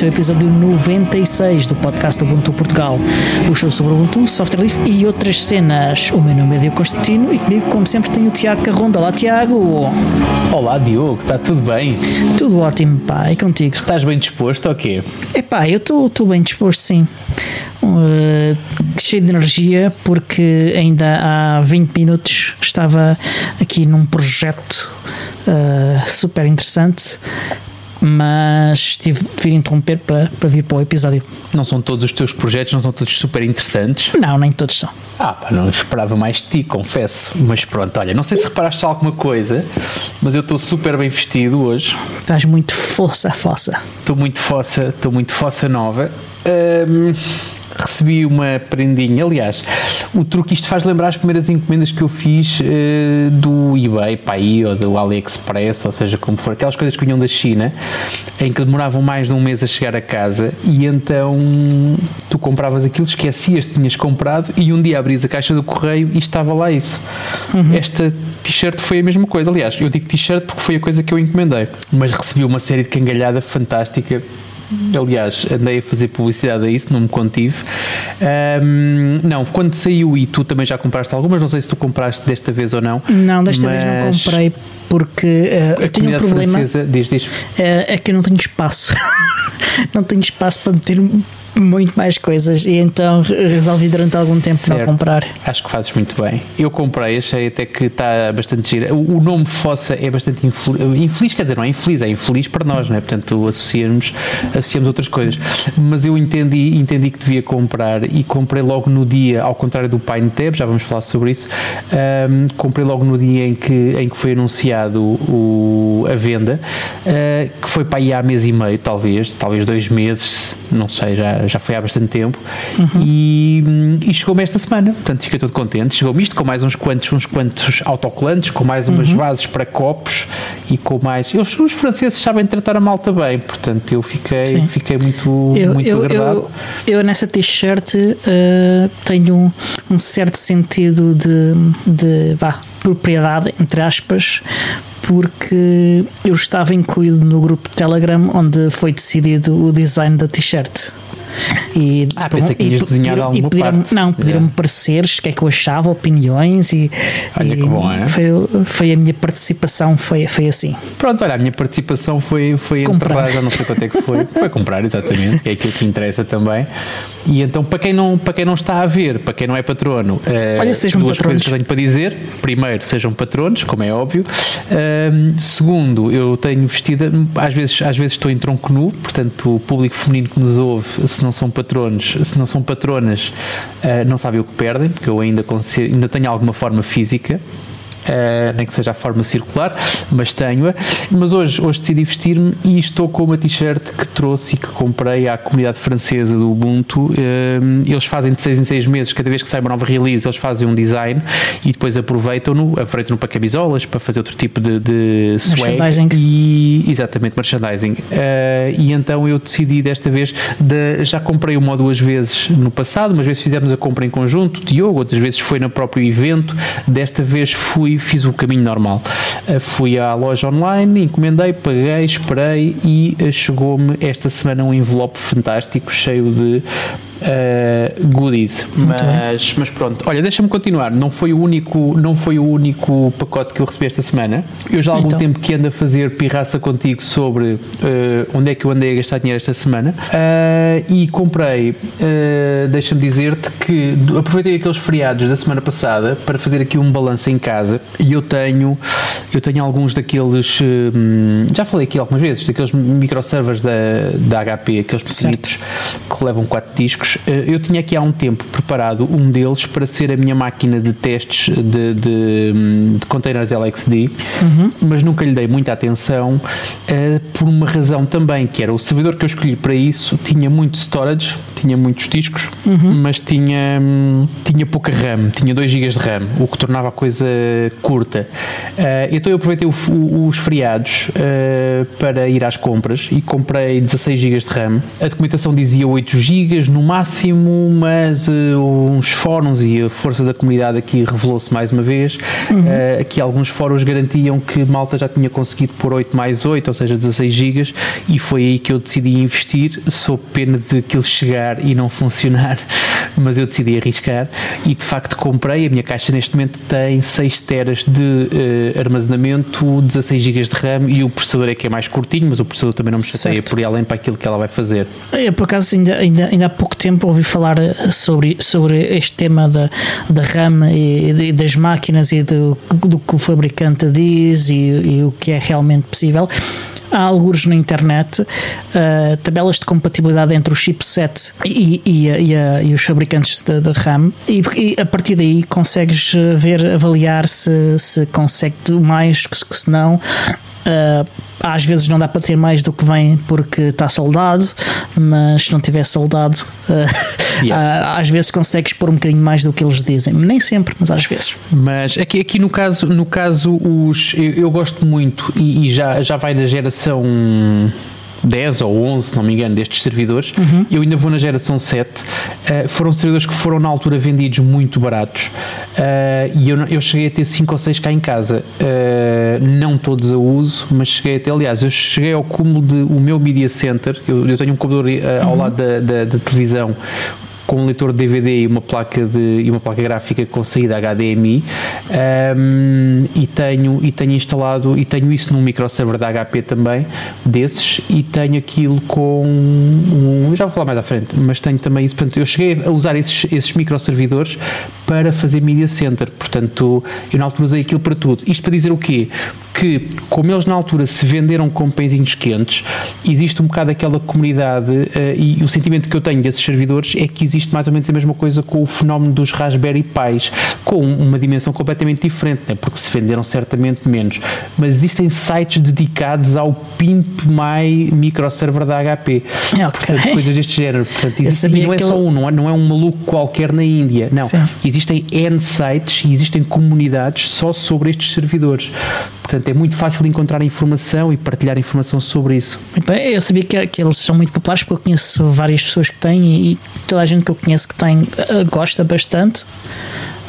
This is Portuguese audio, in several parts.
Este é o episódio 96 do podcast Ubuntu Portugal. O show sobre Ubuntu, software livre e outras cenas. O meu nome é Diogo Constantino e comigo, como sempre, tenho o Tiago Carronda. Olá, Tiago! Olá, Diogo, está tudo bem? Tudo ótimo, pá, e contigo? Estás bem disposto ou quê? É pá, eu estou bem disposto, sim. Uh, cheio de energia, porque ainda há 20 minutos estava aqui num projeto uh, super interessante mas tive de vir interromper para, para vir para o episódio. Não são todos os teus projetos, não são todos super interessantes? Não, nem todos são. Ah, pá, não esperava mais de ti, confesso. Mas pronto, olha, não sei se reparaste alguma coisa, mas eu estou super bem vestido hoje. Estás muito força fossa. Estou muito fossa, estou muito fossa nova. Um, recebi uma prendinha. Aliás, o truque isto faz lembrar as primeiras encomendas que eu fiz uh, do eBay, para aí, ou do AliExpress, ou seja, como for, aquelas coisas que vinham da China, em que demoravam mais de um mês a chegar a casa e então tu compravas aquilo, esquecias que tinhas comprado e um dia abrias a caixa do correio e estava lá isso. Uhum. Esta t-shirt foi a mesma coisa. Aliás, eu digo t-shirt porque foi a coisa que eu encomendei, mas recebi uma série de cangalhada fantástica Aliás, andei a fazer publicidade a isso, não me contive. Um, não, quando saiu e tu também já compraste algumas, não sei se tu compraste desta vez ou não. Não, desta vez não comprei porque uh, eu tenho um problema. Francesa, diz, diz. Uh, é que eu não tenho espaço. não tenho espaço para meter muito mais coisas e então resolvi durante algum tempo certo. não comprar. Acho que fazes muito bem. Eu comprei, achei até que está bastante gira. O, o nome Fossa é bastante infeliz, infeliz, quer dizer, não é infeliz, é infeliz para nós, não é? Portanto, associamos, associamos outras coisas. Mas eu entendi, entendi que devia comprar e comprei logo no dia, ao contrário do Pine Tab, já vamos falar sobre isso, um, comprei logo no dia em que, em que foi anunciado o, a venda, uh, que foi para aí há mês e meio, talvez, talvez dois meses, não sei, já, já, foi há bastante tempo, uhum. e, e chegou-me esta semana, portanto fiquei todo contente. Chegou-me isto com mais uns quantos, uns quantos autocolantes, com mais umas uhum. bases para copos e com mais. Eles, os franceses sabem tratar a malta bem, portanto eu fiquei, fiquei muito, eu, muito eu, agradado. Eu, eu nessa t-shirt uh, tenho um, um, certo sentido de, de vá, propriedade, entre aspas, porque eu estava incluído no grupo de Telegram onde foi decidido o design da t-shirt. E, ah, pensei que desenhar pediram, alguma pediram, parte. Não, pediram-me yeah. pareceres, o que é que eu achava, opiniões e, olha e que bom, é? foi, foi a minha participação, foi, foi assim. Pronto, olha, a minha participação foi, foi comprar, já não sei quanto é que foi, foi comprar, exatamente, que é aquilo que interessa também. E então, para quem não, para quem não está a ver, para quem não é patrono, olha, uh, duas patronos. coisas que eu tenho para dizer. Primeiro, sejam patronos, como é óbvio. Uh, segundo, eu tenho vestida, às vezes, às vezes estou em tronco nu, portanto, o público feminino que nos ouve, se não são patronos, se não são patronas, uh, não sabem o que perdem, porque eu ainda, ainda tenho alguma forma física. Uh, nem que seja a forma circular, mas tenho-a. Mas hoje, hoje decidi vestir-me e estou com uma t-shirt que trouxe e que comprei à comunidade francesa do Ubuntu. Uh, eles fazem de 6 em 6 meses, cada vez que sai uma nova release, eles fazem um design e depois aproveitam-no, aproveitam-no para camisolas, para fazer outro tipo de, de swag. Merchandising. E, exatamente, merchandising. Uh, e então eu decidi desta vez, de, já comprei uma ou duas vezes no passado, umas vezes fizemos a compra em conjunto, Diogo, outras vezes foi no próprio evento, desta vez fui fiz o caminho normal. Uh, fui à loja online, encomendei, paguei, esperei e uh, chegou-me esta semana um envelope fantástico cheio de uh, goodies. Mas, mas pronto, olha, deixa-me continuar. Não foi, o único, não foi o único pacote que eu recebi esta semana. Eu já há algum então. tempo que ando a fazer pirraça contigo sobre uh, onde é que eu andei a gastar dinheiro esta semana uh, e comprei, deixa-me dizer-te que aproveitei aqueles feriados da semana passada para fazer aqui um balanço em casa e eu tenho, eu tenho alguns daqueles, já falei aqui algumas vezes, daqueles microservers da, da HP, aqueles pequenitos que levam 4 discos eh, eu tinha aqui há um tempo preparado um deles para ser a minha máquina de testes de, de, de containers LXD, uhum. mas nunca lhe dei muita atenção uh, por uma razão também, que era o servidor que eu escolhi para isso tinha muito storage, tinha muitos discos, uhum. mas tinha, hum, tinha pouca RAM, tinha 2 GB de RAM, o que tornava a coisa curta. Uh, então eu aproveitei o, o, os feriados uh, para ir às compras e comprei 16 GB de RAM. A documentação dizia 8 GB, no máximo máximo, mas uh, uns fóruns e a força da comunidade aqui revelou-se mais uma vez. Uhum. Uh, aqui alguns fóruns garantiam que Malta já tinha conseguido por 8 mais 8, ou seja, 16 gigas, e foi aí que eu decidi investir, sob pena de aquilo chegar e não funcionar, mas eu decidi arriscar e de facto comprei. A minha caixa neste momento tem 6 teras de uh, armazenamento, 16 GB de RAM e o processador é que é mais curtinho, mas o processador também não me chateia certo. por ir além para aquilo que ela vai fazer. Eu, por acaso, ainda, ainda, ainda há pouco tempo ouvi falar eh, sobre, sobre este tema da, da RAM e, e das máquinas e do, do que o fabricante diz e, e o que é realmente possível. Há alguns na internet uh, tabelas de compatibilidade entre o chipset e, e, e, a, e os fabricantes de RAM e, a partir daí consegues ver, avaliar se, se consegue mais, se não Uh, às vezes não dá para ter mais do que vem porque está soldado, mas se não tiver soldado, uh, yeah. às vezes consegues pôr um bocadinho mais do que eles dizem. Nem sempre, mas às vezes. Mas aqui, aqui no caso, no caso os, eu, eu gosto muito e, e já, já vai na geração 10 ou 11, se não me engano, destes servidores. Uhum. Eu ainda vou na geração 7. Uh, eh, foram servidores que foram na altura vendidos muito baratos uh, e eu, eu cheguei a ter 5 ou 6 cá em casa. Uh, não todos a uso, mas cheguei até, aliás, eu cheguei ao cúmulo de o meu Media Center. Eu, eu tenho um computador ao uhum. lado da, da, da televisão com um leitor de DVD e uma placa de e uma placa gráfica com saída HDMI um, e tenho e tenho instalado e tenho isso num microserver da HP também desses e tenho aquilo com um, já vou falar mais à frente mas tenho também isso. Portanto eu cheguei a usar esses esses microservidores para fazer media center portanto eu na altura usei aquilo para tudo isto para dizer o quê que, como eles na altura se venderam com pãezinhos quentes, existe um bocado aquela comunidade uh, e o sentimento que eu tenho desses servidores é que existe mais ou menos a mesma coisa com o fenómeno dos Raspberry Pis, com uma dimensão completamente diferente, né? porque se venderam certamente menos. Mas existem sites dedicados ao Pimp My microserver da HP, okay. portanto, coisas deste género. Portanto, existe, e não é só um, não é, não é um maluco qualquer na Índia, não. Sim. Existem N sites e existem comunidades só sobre estes servidores. Portanto, é muito fácil encontrar informação e partilhar informação sobre isso. Muito bem, eu sabia que, que eles são muito populares porque eu conheço várias pessoas que têm e, toda a gente que eu conheço que tem uh, gosta bastante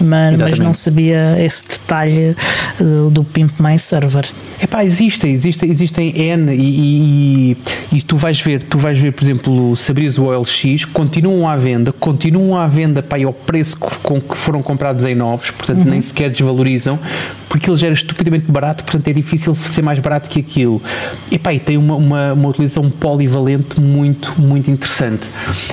mas, mas não sabia esse detalhe do, do Pimp My Server. Epá, existem, existem, existem N e, e, e, tu vais ver, tu vais ver, por exemplo, se abris o OLX, continuam à venda, continuam à venda pá, ao preço com que foram comprados em novos, portanto uhum. nem sequer desvalorizam, porque ele já era estupidamente barato, portanto é difícil ser mais barato que aquilo. Epá, e tem uma, uma, uma utilização polivalente muito, muito interessante.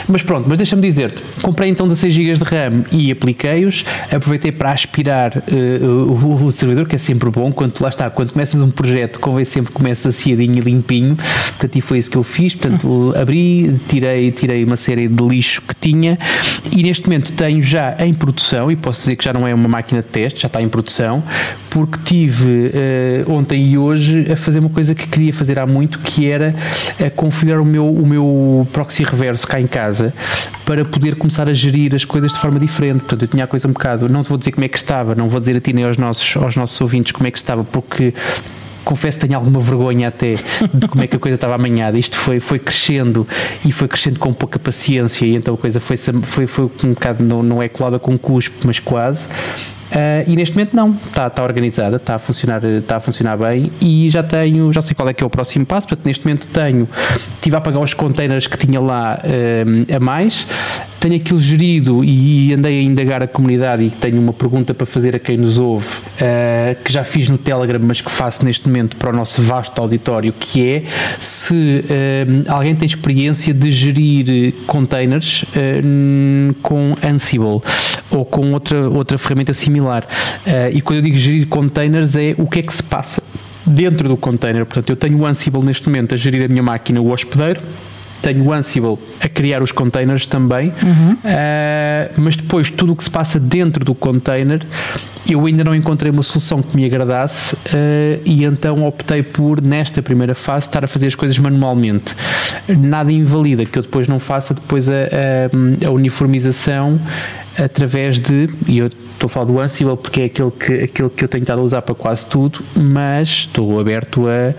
Mas pronto, mas deixa-me dizer-te, comprei então 16 GB de RAM e apliquei-os, aproveitei para aspirar uh, o, o, servidor, que é sempre bom, quando lá está, quando começas um projeto, convém sempre que começa aciadinho e limpinho, portanto, e foi isso que eu fiz, portanto, abri, tirei, tirei uma série de lixo que tinha. E neste momento tenho já em produção, e posso dizer que já não é uma máquina de teste, já está em produção, porque tive uh, ontem e hoje a fazer uma coisa que queria fazer há muito, que era uh, configurar o meu, o meu proxy reverso cá em casa para poder começar a gerir as coisas de forma diferente. Portanto, eu tinha a coisa um bocado, não te vou dizer como é que estava, não vou dizer a ti nem aos nossos, aos nossos ouvintes como é que estava, porque confesso que tenho alguma vergonha até de como é que a coisa estava amanhada. Isto foi, foi crescendo e foi crescendo com pouca paciência e então a coisa foi, foi, foi um bocado, não, não é colada com cuspe, mas quase. Uh, e neste momento não, está, está organizada, está a, funcionar, está a funcionar bem e já tenho, já sei qual é que é o próximo passo, portanto neste momento tenho, estive a pagar os containers que tinha lá uh, a mais, tenho aquilo gerido e andei a indagar a comunidade e tenho uma pergunta para fazer a quem nos ouve, uh, que já fiz no Telegram, mas que faço neste momento para o nosso vasto auditório, que é se alguém tem experiência de gerir containers com Ansible ou com outra, outra ferramenta similar. Uh, e quando eu digo gerir containers é o que é que se passa dentro do container. Portanto, eu tenho o Ansible neste momento a gerir a minha máquina, o hospedeiro tenho o Ansible a criar os containers também, uhum. uh, mas depois tudo o que se passa dentro do container eu ainda não encontrei uma solução que me agradasse uh, e então optei por, nesta primeira fase, estar a fazer as coisas manualmente. Nada invalida que eu depois não faça depois a, a, a uniformização através de, e eu estou a falar do Ansible porque é aquele que, aquele que eu tenho estado a usar para quase tudo, mas estou aberto a,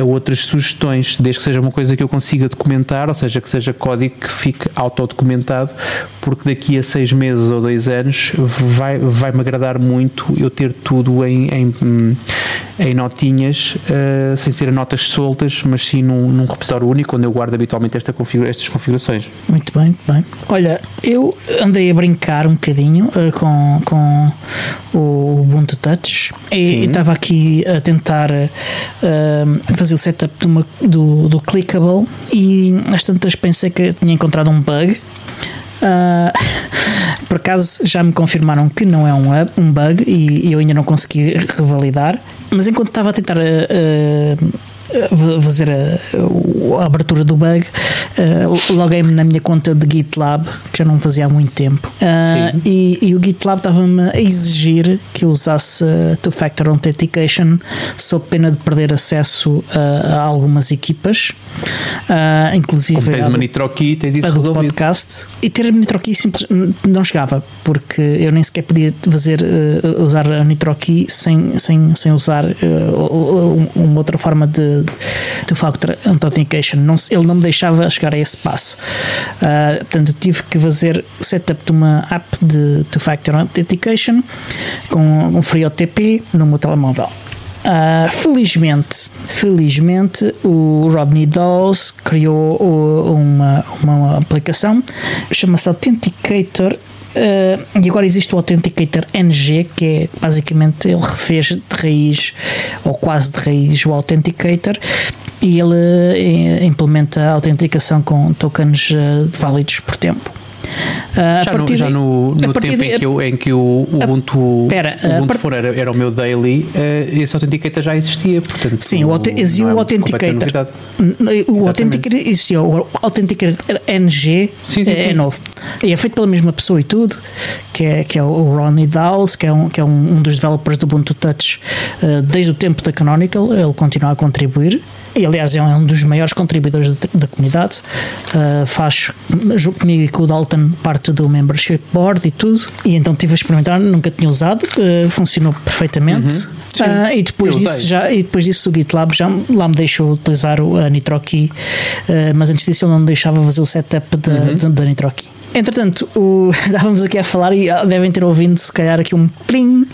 a outras sugestões, desde que seja uma coisa que eu consiga documentar, ou seja, que seja código que fique autodocumentado, porque daqui a seis meses ou dois anos vai, vai-me agradar muito eu ter tudo em, em, em notinhas, uh, sem ser notas soltas, mas sim num, num repositório único, onde eu guardo habitualmente esta configura, estas configurações. Muito bem, muito bem. Olha, eu andei a brincar um bocadinho uh, com, com o Ubuntu Touch e estava aqui a tentar uh, fazer o setup uma, do, do Clickable e às tantas pensei que tinha encontrado um bug. Uh, por acaso já me confirmaram que não é um, um bug e, e eu ainda não consegui revalidar, mas enquanto estava a tentar uh, uh, fazer a, a, abertura do bug, uh, loguei-me na minha conta de GitLab, que já não fazia há muito tempo, uh, e, e, o GitLab estava-me a exigir que eu usasse Two-Factor Authentication. Sob pena de perder acesso a, a algumas equipas, uh, inclusive Como tens uma NitroKey, tens isso resolvido. podcast, e ter a NitroKey simples, não chegava, porque eu nem sequer podia fazer, usar a NitroKey sem, sem, sem usar uma outra forma de, de Factor Authentication. Não, ele não me deixava chegar a esse passo. Uh, portanto, tive que fazer o setup de uma app de Two Factor Authentication com um FreeOTP no meu telemóvel. Uh, felizmente, felizmente, o Rodney Dawes criou uma, uma aplicação chama-se Authenticator Uh, e agora existe o Authenticator NG, que é basicamente ele refez de raiz, ou quase de raiz, o Authenticator, e ele uh, implementa a autenticação com tokens uh, válidos por tempo. Uh, já, no, já no, no tempo de, em, que eu, em que o Ubuntu, pera, o Ubuntu for era, era, o meu daily, uh, esse Authenticator já existia. Portanto, sim, o, existiu é o Authenticator. O Authenticator existia, o Authenticator NG sim, sim, é, sim. novo. E é feito pela mesma pessoa e tudo, que é, que é o Ronnie Dowles, que é um, que é um, dos developers do Ubuntu Touch uh, desde o tempo da Canonical, ele continua a contribuir e aliás é um dos maiores contribuidores da, da comunidade, uh, faz comigo e com o Dalton parte do membership board e tudo, e então estive a experimentar, nunca tinha usado, uh, funcionou perfeitamente. Uhum. Uh, e, depois disso, já, e depois disso o GitLab já lá me deixou utilizar a NitroKey, mas antes disso ele não me deixava fazer o setup da, uhum. da NitroKey. Entretanto, o, estávamos aqui a falar e devem ter ouvido se calhar aqui um plim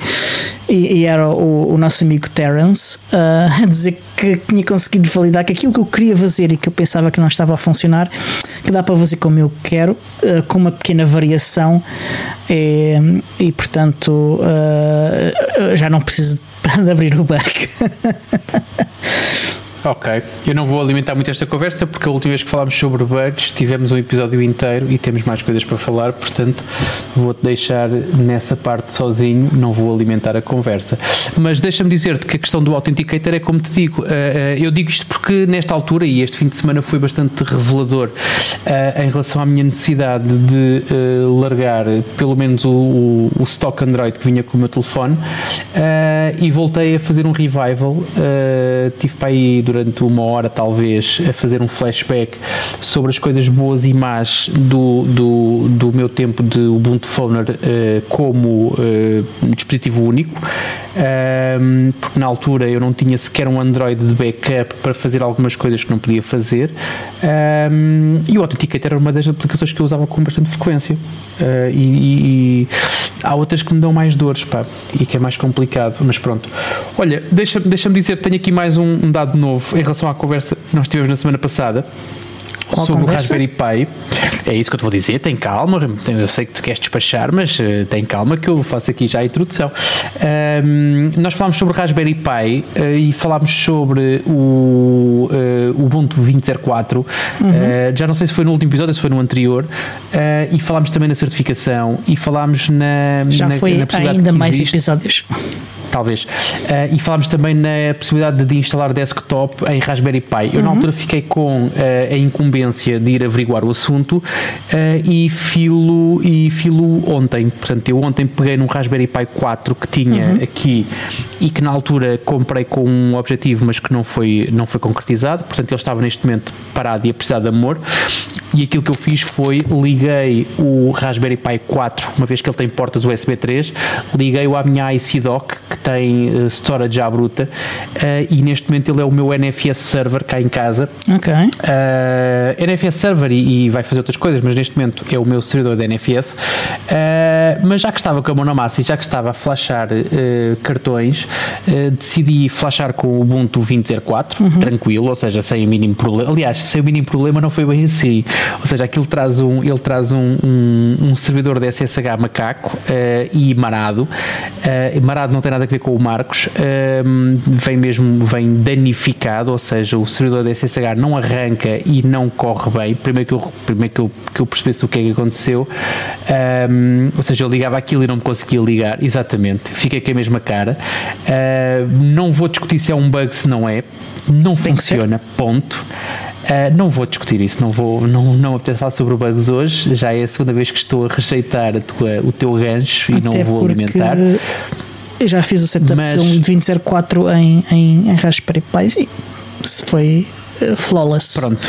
e, e era o, o, nosso amigo Terence uh, a dizer que tinha conseguido validar que aquilo que eu queria fazer e que eu pensava que não estava a funcionar, que dá para fazer como eu quero, uh, com uma pequena variação e, e portanto uh, já não preciso de abrir o bug. Ok, eu não vou alimentar muito esta conversa porque a última vez que falámos sobre bugs tivemos um episódio inteiro e temos mais coisas para falar, portanto vou-te deixar nessa parte sozinho, não vou alimentar a conversa. Mas deixa-me dizer-te que a questão do Authenticator é como te digo, eh, eh, eu digo isto porque nesta altura, e este fim de semana foi bastante revelador eh, em relação à minha necessidade de largar pelo menos o, o stock Android que vinha com o meu telefone e voltei a fazer um revival, tive para aí durante uma hora, talvez, a fazer um flashback sobre as coisas boas e más do, do, do meu tempo de Ubuntu Phoner uh, como uh, dispositivo único, um, porque na altura eu não tinha sequer um Android de backup para fazer algumas coisas que não podia fazer, um, e o Authenticator era uma das aplicações que eu usava com bastante frequência. Uh, e, e, há outras que me dão mais dores, pá, e que é mais complicado, mas pronto. Olha, deixa-me deixa dizer que tenho aqui mais um, um dado novo em relação à conversa que nós tivemos na semana passada. Qual sobre conversa? o Raspberry Pi. É isso que eu te vou dizer, tem calma, eu sei que tu queres despachar, mas uh, tem calma que eu faço aqui já a introdução. Um, nós falámos sobre o Raspberry Pi uh, e falámos sobre o uh, Ubuntu 20.04, uhum. já não sei se foi no último episódio, se foi no anterior, e falámos também na certificação e falámos na. Já na, foi na ainda mais existe. episódios talvez. Uh, e falámos também na possibilidade de instalar desktop em Raspberry Pi. Eu uhum. na altura fiquei com uh, a incumbência de ir averiguar o assunto uh, e filo e filo ontem. Portanto, eu ontem peguei num Raspberry Pi 4 que tinha uhum. aqui e que na altura comprei com um objetivo, mas que não foi, não foi concretizado. Portanto, ele estava neste momento parado e a precisar de amor. E aquilo que eu fiz foi liguei o Raspberry Pi 4, uma vez que ele tem portas USB 3, liguei-o à minha IC Dock, que tem uh, storage à bruta, uh, e neste momento ele é o meu NFS server cá em casa. Ok. Uh, NFS server e, e, vai fazer outras coisas, mas neste momento é o meu servidor da NFS. mas já que estava com a mão na massa e já que estava a flashar cartões, decidi flashar com o Ubuntu 20.04, uhum. tranquilo, ou seja, sem o mínimo problema. Aliás, sem o mínimo problema não foi bem assim. Ou seja, aquilo traz um, ele traz um, um, um servidor de SSH macaco uh, e marado. Uh, marado não tem nada a ver com o Marcos, uh, vem mesmo vem danificado, ou seja, o servidor de SSH não arranca e não corre bem. Primeiro que eu, primeiro que eu, que eu percebesse o que é que aconteceu, ou seja, eu ligava aquilo e não me conseguia ligar, exatamente, fiquei com a mesma cara. não vou discutir se é um bug, se não é, não Tem funciona, ponto. Uh, não vou discutir isso, não vou, não, não apetece falar sobre bugs hoje. Já é a segunda vez que estou a rejeitar a tua, o teu gancho Até e não vou alimentar. Eu já fiz o setup Mas, de um 2004 em, em, em Raspberry Pi e foi uh, flawless. Pronto.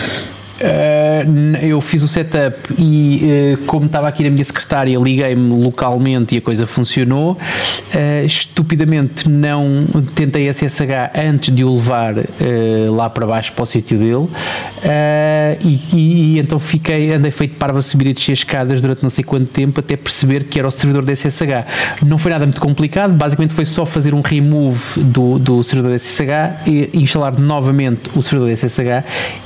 Uh, eu fiz o setup e, uh, como estava aqui na minha secretária, liguei-me localmente e a coisa funcionou. Uh, estupidamente não tentei SSH antes de o levar lá para baixo para o sítio dele. E, e, e, então fiquei, andei feito parva a subir e descer escadas durante não sei quanto tempo até perceber que era o servidor da SSH. Não foi nada muito complicado, basicamente foi só fazer um remove do, do servidor da SSH e instalar novamente o servidor da SSH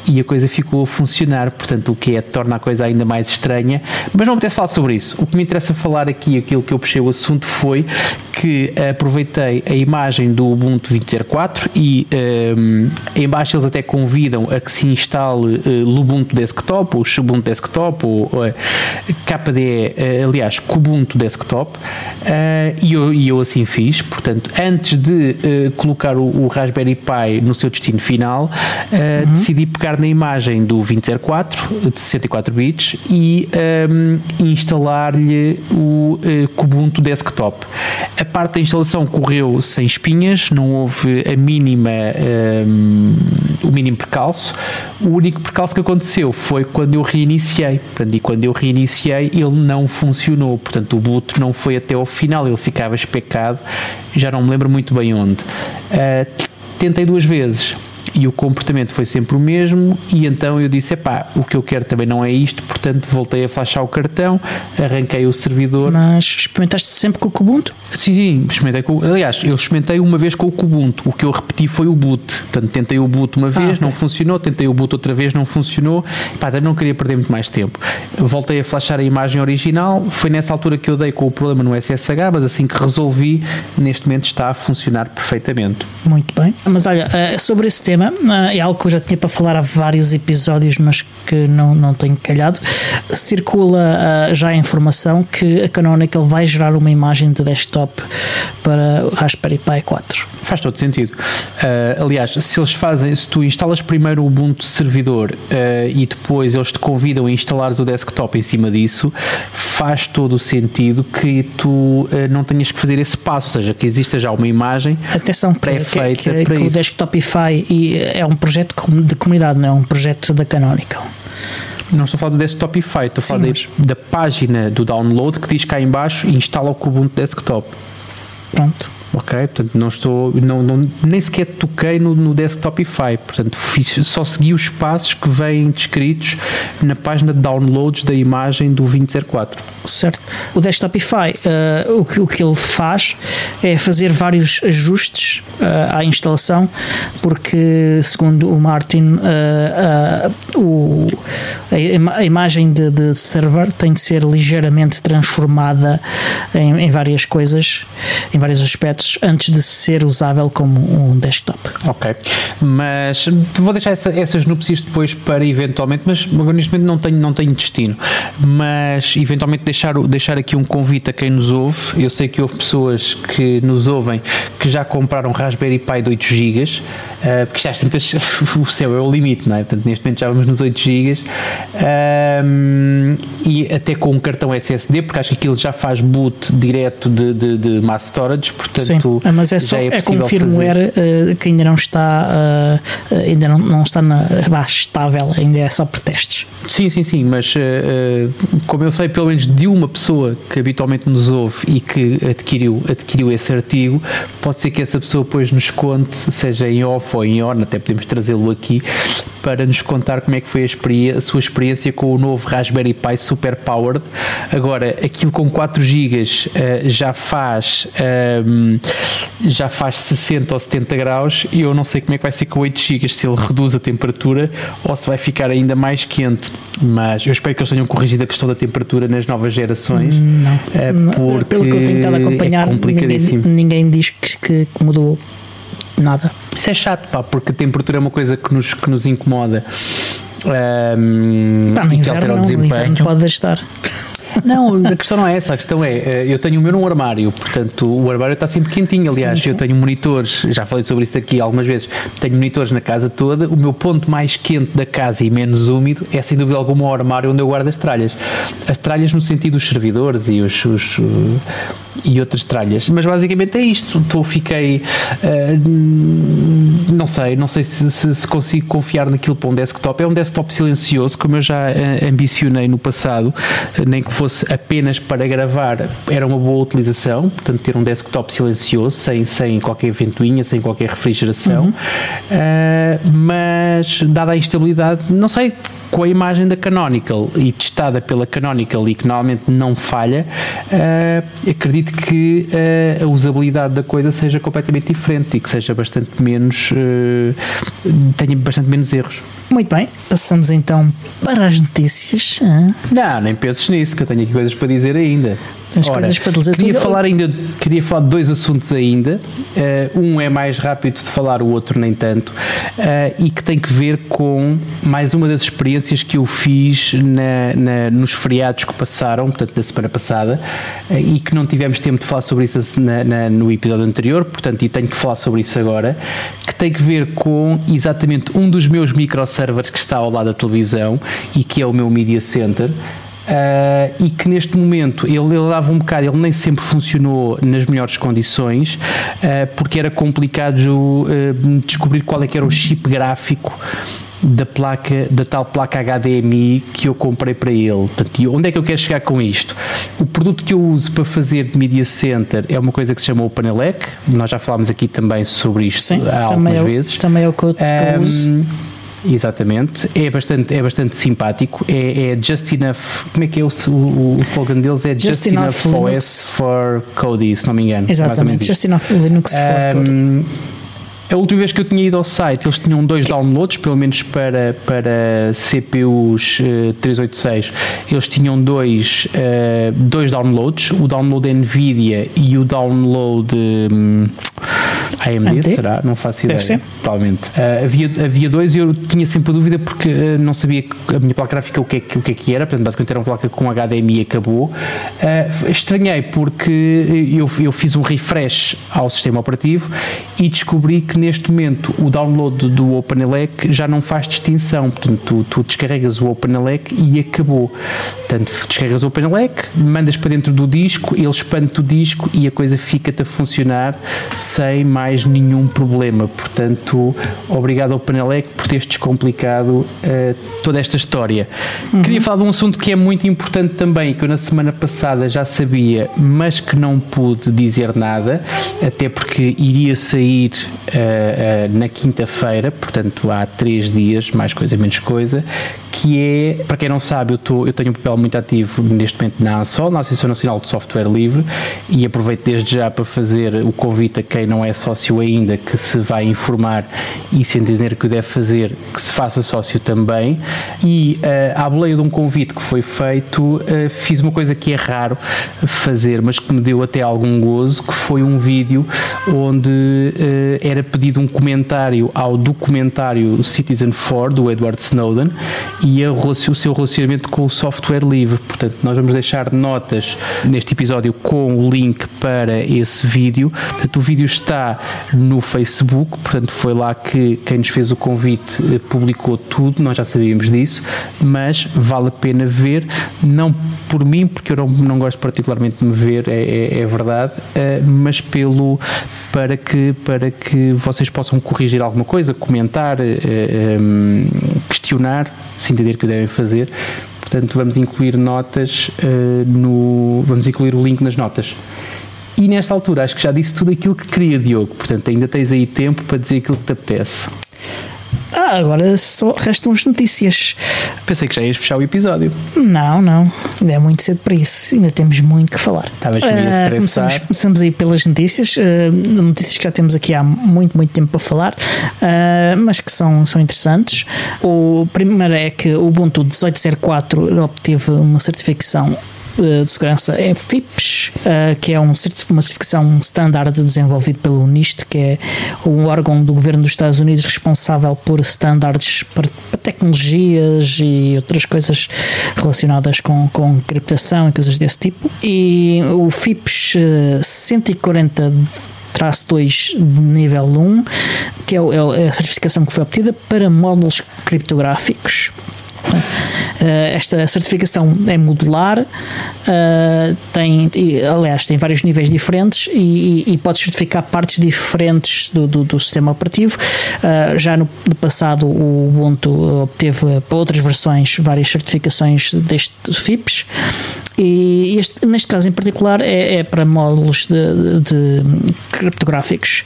e a coisa ficou a funcionar funcionar, portanto, o que é torna a coisa ainda mais estranha. Mas não me interessa falar sobre isso. O que me interessa falar aqui, aquilo que eu puxei o assunto, foi que aproveitei a imagem do Ubuntu 20.04 e um, em baixo eles até convidam a que se instale uh, o Ubuntu Desktop, o Ubuntu Desktop, ou uh, KDE, uh, aliás, Kubuntu Desktop, uh, e, eu, e eu assim fiz. Portanto, antes de uh, colocar o, o, Raspberry Pi no seu destino final, uh, uhum. decidi pegar na imagem do 2004 de 64 bits e um, instalar-lhe o uh, Kubuntu Desktop. A parte da instalação correu sem espinhas, não houve a mínima um, o mínimo percalço. O único percalço que aconteceu foi quando eu reiniciei. Portanto, e quando eu reiniciei, ele não funcionou. Portanto, o boot não foi até ao final, ele ficava especado. Já não me lembro muito bem onde. Uh, tentei duas vezes e o comportamento foi sempre o mesmo e então eu disse, epá, o que eu quero também não é isto, portanto voltei a flashar o cartão, arranquei o servidor. Mas experimentaste sempre com o Kubuntu? Sim, sim, experimentei com, aliás, eu experimentei uma vez com o Kubuntu, o que eu repeti foi o boot, portanto tentei o boot uma ah, vez, ah, okay. não funcionou, tentei o boot outra vez, não funcionou, pá, não queria perder muito mais tempo. Voltei a flashar a imagem original, foi nessa altura que eu dei com o problema no SSH, mas assim que resolvi, neste momento está a funcionar perfeitamente. Muito bem, mas olha, eh, sobre esse tema, é algo que eu já tinha para falar há vários episódios, mas que não, não tenho calhado. Circula uh, já a informação que a Canonical vai gerar uma imagem de desktop para o Raspberry Pi 4. Faz todo sentido. Uh, aliás, se eles fazem, se tu instalas primeiro o Ubuntu servidor uh, e depois eles te convidam a instalares o desktop em cima disso, faz todo o sentido que tu não tenhas que fazer esse passo, ou seja, que exista já uma imagem pré-feita que, que, para que isso. o Desktopify e é um projeto de comunidade, não é um projeto da Canonical. Não estou a falar do Desktopify, estou a falar Sim, mas... da página do download que diz cá em baixo instala o Ubuntu Desktop. Pronto ok? Portanto, não estou, não, não, nem sequer toquei no, no Desktopify, portanto, fiz, só segui os passos que vêm descritos na página de downloads da imagem do 2004. Certo. O Desktopify, uh, o, que, o que ele faz é fazer vários ajustes uh, à instalação, porque, segundo o Martin, uh, o, a, a, imagem de, de, server tem de ser ligeiramente transformada em, em várias coisas, em vários aspectos antes de ser usável como um desktop. Ok, mas vou deixar essa, essas núpcias depois para eventualmente, mas neste momento não tenho, não tenho destino, mas eventualmente deixar, deixar aqui um convite a quem nos ouve. Eu sei que houve pessoas que nos ouvem que já compraram Raspberry Pi de 8 GB, uh, porque já tantas, o céu é o limite, não é? Portanto, neste momento já vamos nos 8 GB. Um, e, até com um cartão SSD, porque acho que aquilo já faz boot direto de, de, de mass storage, portanto Sim, ah, mas é, só, é, é com firmware uh, que ainda não está uh, ainda não, não está na, baixa, estável, ainda é só por testes. Sim, sim, sim, mas como eu sei pelo menos de uma pessoa que habitualmente nos ouve e que adquiriu, adquiriu esse artigo, pode ser que essa pessoa depois nos conte, seja em off ou em on, até podemos trazê-lo aqui, para nos contar como é que foi a, a, sua experiência com o novo Raspberry Pi Super Powered. Agora, aquilo com 4 GB uh, já faz uh, já faz 60 ou 70 graus e eu não sei como é que vai ser com 8 GB, se ele reduz a temperatura ou se vai ficar ainda mais quente. Mas eu espero que eles tenham corrigido a questão da temperatura nas novas gerações. Não, uh, porque pelo que eu tenho estado a acompanhar, é ninguém, ninguém diz que, que mudou nada. Isso é chato, pá, porque a temperatura é uma coisa que nos, que nos incomoda um, pá, e que altera o desempenho. Pode estar. Não, a questão não é essa, a questão é, eh, eu tenho o meu num armário, portanto o armário está sempre quentinho, aliás, sim, sim. eu tenho monitores, já falei sobre isso aqui algumas vezes, tenho monitores na casa toda, o meu ponto mais quente da casa e menos úmido é sem dúvida alguma o armário onde eu guardo as tralhas. As tralhas no sentido dos servidores e os, os e outras tralhas, mas basicamente é isto, estou, fiquei, uh, não sei, não sei se, se, se, consigo confiar naquilo para um desktop, é um desktop silencioso, como eu já ambicionei no passado, nem que fosse fosse apenas para gravar, era uma boa utilização, portanto, ter um desktop silencioso, sem, sem qualquer ventoinha, sem qualquer refrigeração, uhum. uh, mas dada a instabilidade, não sei, com a imagem da Canonical e testada pela Canonical e que normalmente não falha, uh, acredito que uh, a usabilidade da coisa seja completamente diferente e que seja bastante menos, tenha bastante menos erros. Muito bem, passamos então para as notícias. Não, nem penses nisso, que eu tenho aqui coisas para dizer ainda. As Ora, coisas para dizer queria falar ainda queria falar de dois assuntos ainda. Uh, um é mais rápido de falar o outro nem tanto. Uh, e que tem que ver com mais uma das experiências que eu fiz na, na, nos feriados que passaram portanto da semana passada uh, e que não tivemos tempo de falar sobre isso na, no episódio anterior portanto e tenho que falar sobre isso agora que tem que ver com exatamente um dos meus microservers que está ao lado da televisão e que é o meu media center Uh, e que neste momento ele, ele dava um bocado, ele nem sempre funcionou nas melhores condições, uh, porque era complicado uh, descobrir qual é que era o chip gráfico da placa, da tal placa HDMI que eu comprei para ele. Portanto, onde é que eu quero chegar com isto? O produto que eu uso para fazer de Media Center é uma coisa que se chama OpenELEC, nós já falámos aqui também sobre isto Sim, há algumas é vezes. Também é o que eu, que eu uso Exatamente, é bastante, é bastante simpático. É, é just enough. Como é que é o, o, o slogan deles? É just, just enough, enough OS for Kodi, se não me engano. Exatamente, just enough Linux for Kodi. A última vez que eu tinha ido ao site, eles tinham dois downloads, pelo menos para, para CPUs uh, 386, eles tinham dois, uh, dois downloads, o download NVIDIA e o download um, AMD, AMD, será? Não faço ideia. Deve ser. Provavelmente. Uh, havia, havia dois e eu tinha sempre a dúvida porque uh, não sabia a minha placa gráfica o que, é, o que é que era, portanto, basicamente era uma placa com HDMI e acabou. Estranhei porque eu, eu fiz um refresh ao sistema operativo e descobri que neste momento o download do OpenELEC já não faz distinção, portanto, tu, tu descarregas o OpenELEC e acabou. Portanto, descarregas o OpenELEC, mandas para dentro do disco, ele expande o disco e a coisa fica-te a funcionar sem mais nenhum problema. Portanto, obrigado ao Panelec por teres descomplicado uh, toda esta história. Uhum. Queria falar de um assunto que é muito importante também, que eu na semana passada já sabia, mas que não pude dizer nada, até porque iria sair uh, uh, na quinta-feira, portanto há três dias, mais coisa, menos coisa, que é, para quem não sabe, eu, tô, eu tenho um papel muito ativo neste momento na ANSOL, na Associação Nacional de Software Livre, e aproveito desde já para fazer o convite a quem não é sócio ainda, que se vai informar e se entender que o deve fazer, que se faça sócio também. E uh, à boleia de um convite que foi feito, uh, fiz uma coisa que é raro fazer, mas que me deu até algum gozo, que foi um vídeo onde uh, era pedido um comentário ao documentário Citizen 4 do Edward Snowden e o seu relacionamento com o software livre. Portanto, nós vamos deixar notas neste episódio com o link para esse vídeo. Portanto, o vídeo está no Facebook, portanto foi lá que quem nos fez o convite eh, publicou tudo, nós já sabíamos disso, mas vale a pena ver, não por mim, porque eu não, não gosto particularmente de me ver, é, é, é verdade, uh, mas pelo para que, para que vocês possam corrigir alguma coisa, comentar, uh, um, questionar, se entender que o devem fazer. Portanto, vamos incluir notas uh, no. Vamos incluir o link nas notas. E nesta altura acho que já disse tudo aquilo que queria, Diogo. Portanto, ainda tens aí tempo para dizer aquilo que te apetece. Ah, agora só restam as notícias. Pensei que já ias fechar o episódio. Não, não. Ainda é muito cedo para isso. Ainda temos muito que falar. Estavas meio uh, começamos, começamos aí pelas notícias. Uh, notícias que já temos aqui há muito, muito tempo para falar, uh, mas que são, são interessantes. O primeiro é que o Ubuntu 18.04 obteve uma certificação de segurança é FIPS, eh, que é um, uma certificação standard desenvolvido pelo NIST, que é um órgão do governo dos Estados Unidos responsável por standards para, tecnologias e outras coisas relacionadas com, com criptação e coisas desse tipo. E o FIPS 140 traço 2 de nível 1, que é, é a certificação que foi obtida para módulos criptográficos. Eh, esta certificação é modular, uh, tem, aliás, tem vários níveis diferentes e, e, e pode certificar partes diferentes do, do, do sistema operativo. Uh, já no, no, passado, o Ubuntu obteve para outras versões várias certificações deste FIPS. E este, neste caso em particular é, é para módulos de, de criptográficos.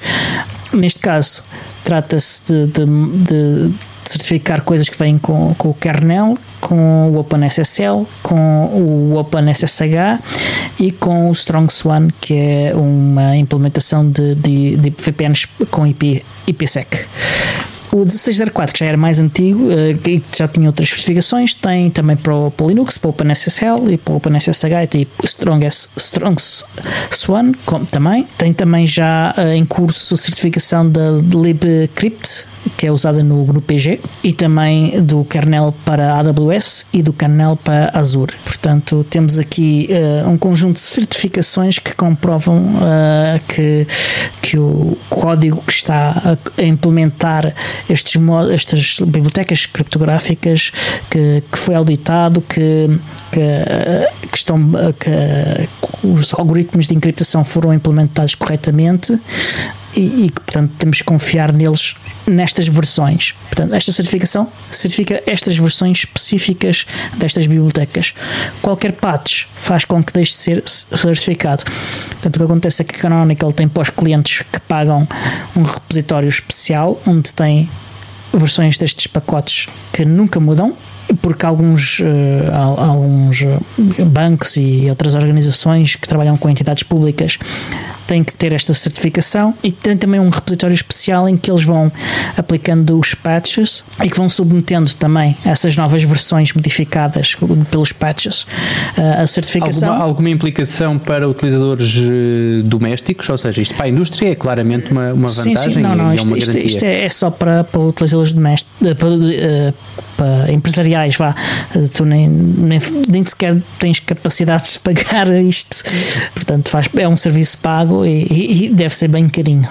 Neste caso, trata-se de, de, de certificar coisas que vêm com, com o kernel, com o OpenSSL, com o OpenSSH e com o StrongSwan, que é uma implementação de, de, de VPNs com IP, IPsec. O 1604, que já era mais antigo uh, e já tinha outras certificações, tem também para o, para o Linux, para o OpenSSL e para o OpenSSH e tem Strong, Strong Swan também. Tem também já uh, em curso a certificação da libcrypt, que é usada no, no PG, e também do kernel para AWS e do kernel para Azure. Portanto, temos aqui uh, um conjunto de certificações que comprovam uh, que, que o código que está a implementar estes, estas bibliotecas criptográficas que, que foi auditado, que, que, que estão, que os algoritmos de encriptação foram implementados corretamente e, e portanto, temos que confiar neles nestas versões. Portanto, esta certificação certifica estas versões específicas destas bibliotecas. Qualquer patch faz com que deixe de ser certificado. Portanto, o que acontece é que a Canonical tem para os clientes que pagam um repositório especial onde tem versões destes pacotes que nunca mudam porque alguns, uh, alguns bancos e outras organizações que trabalham com entidades públicas têm que ter esta certificação e tem também um repositório especial em que eles vão aplicando os patches e que vão submetendo também essas novas versões modificadas pelos patches. Uh, a certificação. Alguma, alguma, implicação para utilizadores domésticos? Ou seja, isto para a indústria é claramente uma, uma vantagem sim. Não, não, e isto, é uma isto, isto é, é, só para, para utilizadores domésticos, eh, para, para empresariais, vá. Tu nem, nem, nem sequer tens capacidade de pagar isto. Portanto, faz, é um serviço pago e, e, deve ser bem carinho.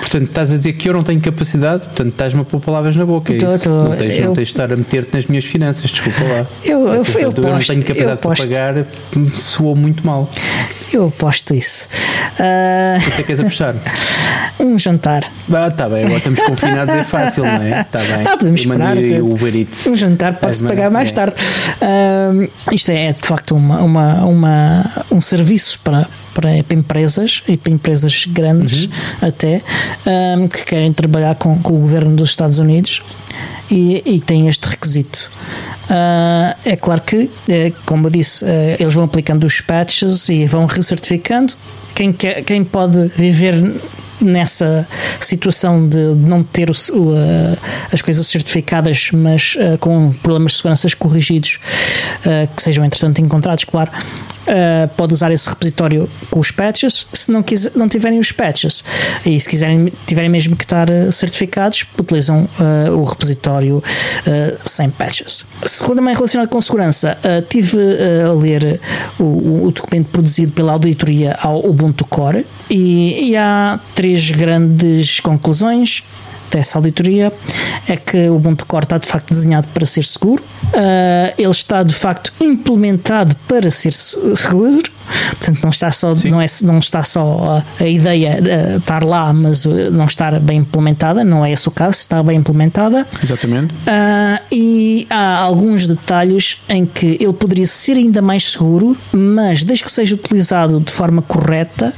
Portanto, estás a dizer que eu não tenho capacidade, portanto, estás-me a pôr palavras na boca. É tô, tô, não, tens, eu, não tens de estar a meter-te nas minhas finanças, desculpa lá. Eu, eu, eu, eu, não tenho capacidade para pagar, soou muito mal. Eu aposto isso. Uh... O que é que queres apostar? um jantar. Ah, tá bem, agora estamos confinados, é fácil, não é? Está bem. Ah, podemos esperar. Um jantar pode-se pagar mais é. tarde. Uh, isto é, de facto, uma, uma, uma, um serviço para, para, empresas e para empresas grandes uhum. até um, que querem trabalhar com, com, o governo dos Estados Unidos e, e têm este requisito. Uh, é claro que, eh, como eu disse, uh, eles vão aplicando os patches e vão recertificando. Quem, quer, quem pode viver nessa situação de não ter o, o, uh, as coisas certificadas, mas uh, com problemas de segurança corrigidos, uh, que sejam entretanto encontrados, claro, uh, pode usar esse repositório com os patches. Se não, quiser, não tiverem os patches e se quiserem tiverem mesmo que estar certificados, utilizam uh, o repositório uh, sem patches. Também relacionado com segurança, tive a ler o, o, documento produzido pela auditoria ao Ubuntu Core e, e há três grandes conclusões dessa auditoria é que o Ubuntu Core está de facto desenhado para ser seguro, uh, ele está de facto implementado para ser seguro, portanto não está só, não é, não está só a, a ideia uh, estar lá, mas uh, não estar bem implementada, não é esse o caso, está bem implementada. Exatamente. e há alguns detalhes em que ele poderia ser ainda mais seguro, mas desde que seja utilizado de forma correta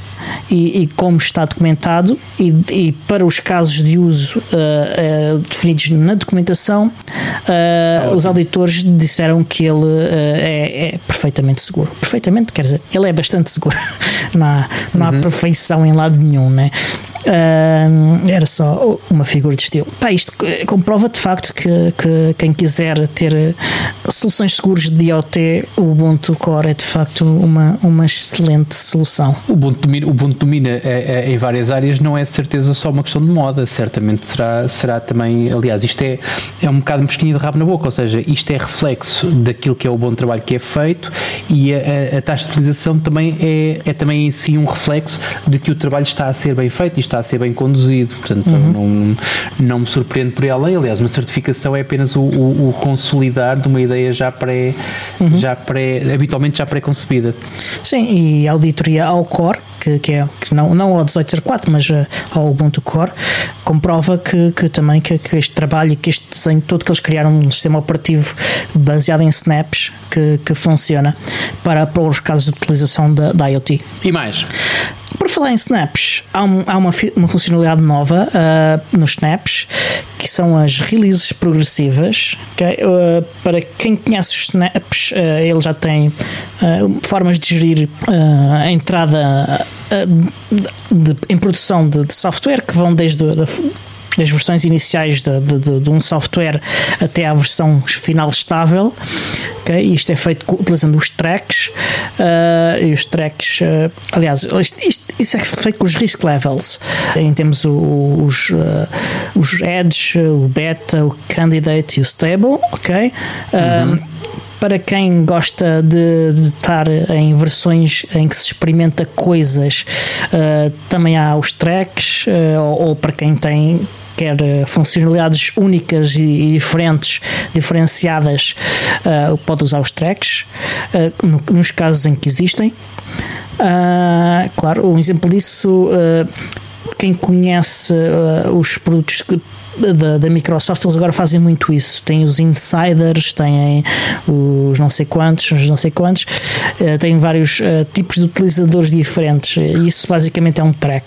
e, e como está documentado e, e, para os casos de uso uh, uh, definidos na documentação, uh, os auditores disseram que ele é, é, perfeitamente seguro. Perfeitamente, quer dizer, ele é bastante seguro. não há, não há uhum. perfeição em lado nenhum, né? Uh, era só uma figura de estilo. Pá, isto comprova de facto que, que, quem quiser ter soluções seguras de IoT, o Ubuntu Core é de facto uma, uma excelente solução. O Ubuntu domina, o Ubuntu domina é, é, em várias áreas, não é de certeza só uma questão de moda, certamente será, será também, aliás, isto é, é um bocado mesquinho de rabo na boca, ou seja, isto é reflexo daquilo que é o bom trabalho que é feito e a, a taxa de utilização também é, é também em si um reflexo de que o trabalho está a ser bem feito e está a ser bem conduzido, portanto uhum. não, não me surpreende por ela. Aliás, uma certificação é apenas o, o, o consolidar de uma ideia já pré, uhum. já pré habitualmente já pré-concebida. Sim, e a auditoria ao core, que, que, é, que não, não ao 1804, mas uh, ao Ubuntu Core, comprova que, que também que, que, este trabalho e que este desenho todo que eles criaram um sistema operativo baseado em snaps que, que funciona para, para os casos de utilização da, da IoT. E mais? Por falar em snaps, há, um, há uma, uma, funcionalidade nova uh, nos snaps que são as releases progressivas. Okay? Uh, para quem conhece os snaps, uh, ele já tem formas de gerir a entrada de, de, em produção de, de, software que vão desde a, das versões iniciais de, de, de, um software até à versão final estável. Okay? Isto é feito utilizando os tracks uh, e os tracks, uh, aliás, isto, isto, isso é feito com os risk levels. Em temos os, uh, os edge, o beta, o candidate e o stable, ok? Uhum para quem gosta de, de, estar em versões em que se experimenta coisas, também há os tracks, ou, ou, para quem tem quer eh, funcionalidades únicas e, diferentes, diferenciadas, uh, pode usar os tracks, uh, no, nos casos em que existem. Uh, claro, um exemplo disso, quem conhece os produtos que da, da, Microsoft, eles agora fazem muito isso. Tem os insiders, têm os não sei quantos, os não sei quantos, uh, têm vários uh, tipos de utilizadores diferentes. Isso basicamente é um track.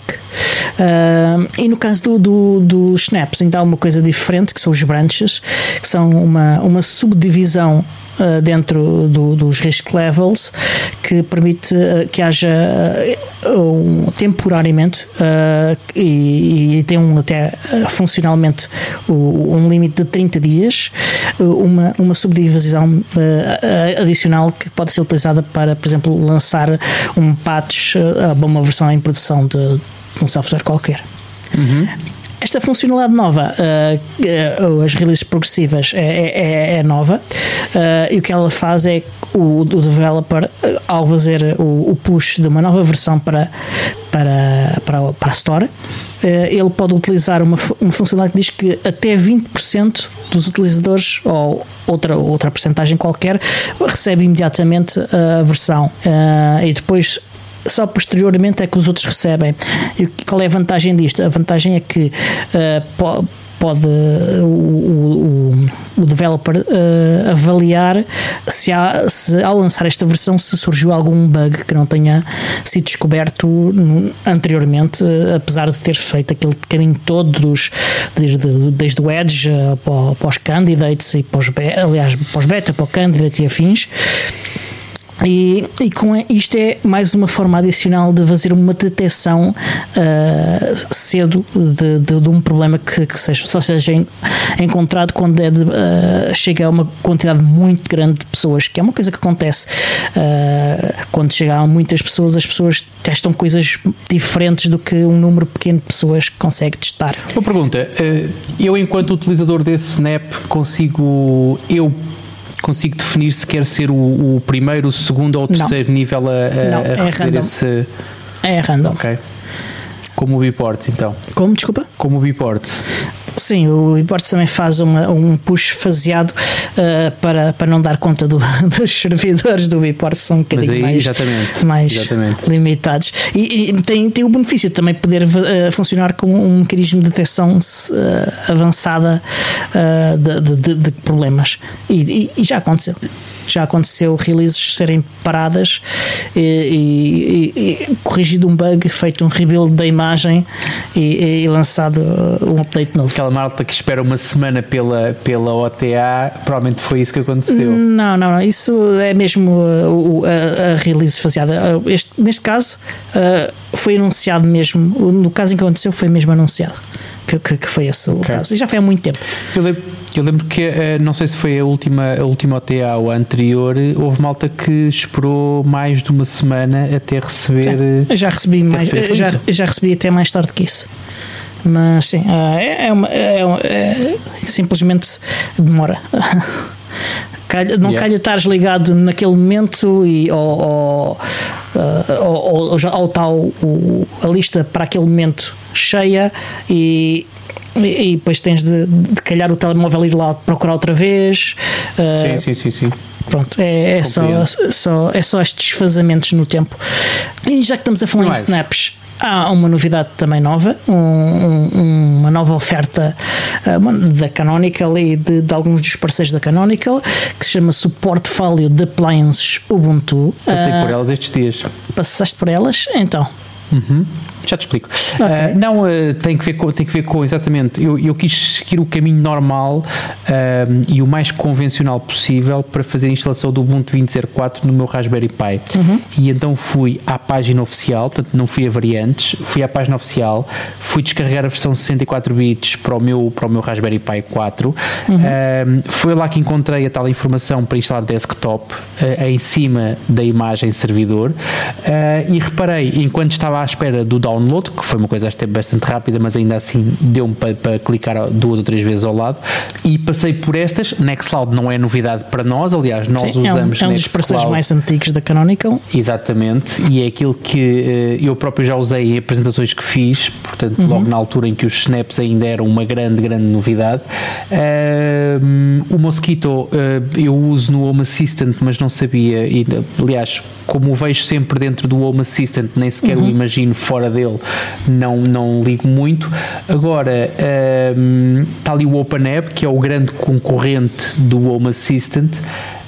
Uh, e no caso do, do, do Snaps, há uma coisa diferente que são os branches, que são uma, uma subdivisão uh, dentro do, dos risk levels que permite uh, que haja uh, um, temporariamente e, e, tem um até funcionalmente um limite de 30 dias uma, uma subdivisão adicional que pode ser utilizada para, por exemplo, lançar um patch a uma versão em produção de, de um software qualquer. Uhum. Esta funcionalidade nova, uh, uh, as releases progressivas, é, é, é, é nova uh, e o que ela faz é o, o developer, ao fazer o, o, push de uma nova versão para, para, para, para a Store, ele pode utilizar uma, uma funcionalidade que diz que até 20% dos utilizadores ou outra, outra porcentagem qualquer recebe imediatamente a versão e depois só posteriormente é que os outros recebem. E qual é a vantagem disto? A vantagem é que uh, pode o, o, o developer uh, avaliar se, há, se ao lançar esta versão se surgiu algum bug que não tenha sido descoberto anteriormente, uh, apesar de ter feito aquele caminho todo dos, desde, desde o Edge uh, para, para, os candidates e para os, aliás, para os beta, para o candidate e afins E, e, com isto é mais uma forma adicional de fazer uma detecção uh, cedo de, de, de, um problema que, que seja, só seja encontrado quando é de, uh, chega a uma quantidade muito grande de pessoas, que é uma coisa que acontece uh, quando chega a muitas pessoas, as pessoas testam coisas diferentes do que um número pequeno de pessoas consegue testar. Uma pergunta, eu enquanto utilizador desse Snap consigo eu consigo definir se quer ser o, o primeiro, o segundo ou o terceiro não. nível a, a, não, a é receber random. esse. É random. Ok. Como o Biport, então. Como, desculpa? Como o Biport. Sim, o Imports também faz uma, um push faseado uh, para, para não dar conta do, dos servidores do Biport, são um bocadinho aí, mais, exatamente, mais exatamente. limitados. E, e, tem, tem o benefício de também poder uh, funcionar com um mecanismo de detecção uh, avançada de, de, de, problemas. E, e, já aconteceu já aconteceu releases serem paradas e, e, e, corrigido um bug, feito um rebuild da imagem e, e, lançado um update novo. Aquela malta que espera uma semana pela, pela OTA, provavelmente foi isso que aconteceu. Não, não, não isso é mesmo a, a, a release faseada. Este, neste caso, foi anunciado mesmo, no caso em que aconteceu, foi mesmo anunciado que, que, que foi esse okay. o caso. E já foi há muito tempo. Eu lembro, eu lembro que, eh, não sei se foi a última, a última OTA ou a anterior, houve malta que esperou mais de uma semana até receber. Sim, eu já recebi mais, já, já recebi até mais tarde que isso. Mas sim, é, é, uma, é, é simplesmente demora. Calha, não yeah. calha estares ligado naquele momento e ou, ou, uh, ou, ou já ou tal a lista para aquele momento cheia e, e, e depois tens de, de calhar o telemóvel ir lá procurar outra vez. Uh, sim, sim, sim, sim. Pronto, é, é só, só, é só estes desfazamentos no tempo. E já que estamos a falar não em snaps, há uma novidade também nova, um, um, uma nova oferta uh, da Canonical e de, de, alguns dos parceiros da Canonical que se chama Portfólio de Appliances Ubuntu. Passei uh, por elas estes dias. Passaste por elas? Então. Uhum. Já te explico. Okay. Uh, não, uh, tem, que ver com, tem que ver com exatamente. Eu, eu quis seguir o caminho normal uh, e o mais convencional possível para fazer a instalação do Ubuntu 20.04 no meu Raspberry Pi. Uhum. E então fui à página oficial, portanto não fui a variantes, fui à página oficial, fui descarregar a versão 64 bits para o meu, para o meu Raspberry Pi 4. Uhum. foi lá que encontrei a tal informação para instalar desktop em cima da imagem servidor e reparei, enquanto estava à espera do download download, que foi uma coisa até bastante rápida, mas ainda assim deu-me para, para, clicar duas ou três vezes ao lado. E passei por estas. Nextcloud não é novidade para nós, aliás, nós Sim, usamos. É um, é um dos parceiros mais antigos da Canonical. Exatamente, e é aquilo que uh, eu próprio já usei em apresentações que fiz, portanto, uhum. logo na altura em que os snaps ainda eram uma grande, grande novidade. Uh, o Mosquito uh, eu uso no Home Assistant, mas não sabia, e aliás, como o vejo sempre dentro do Home Assistant, nem sequer uhum. o imagino fora dele dele não, não ligo muito. Agora, um, está ali o OpenApp, que é o grande concorrente do Home Assistant.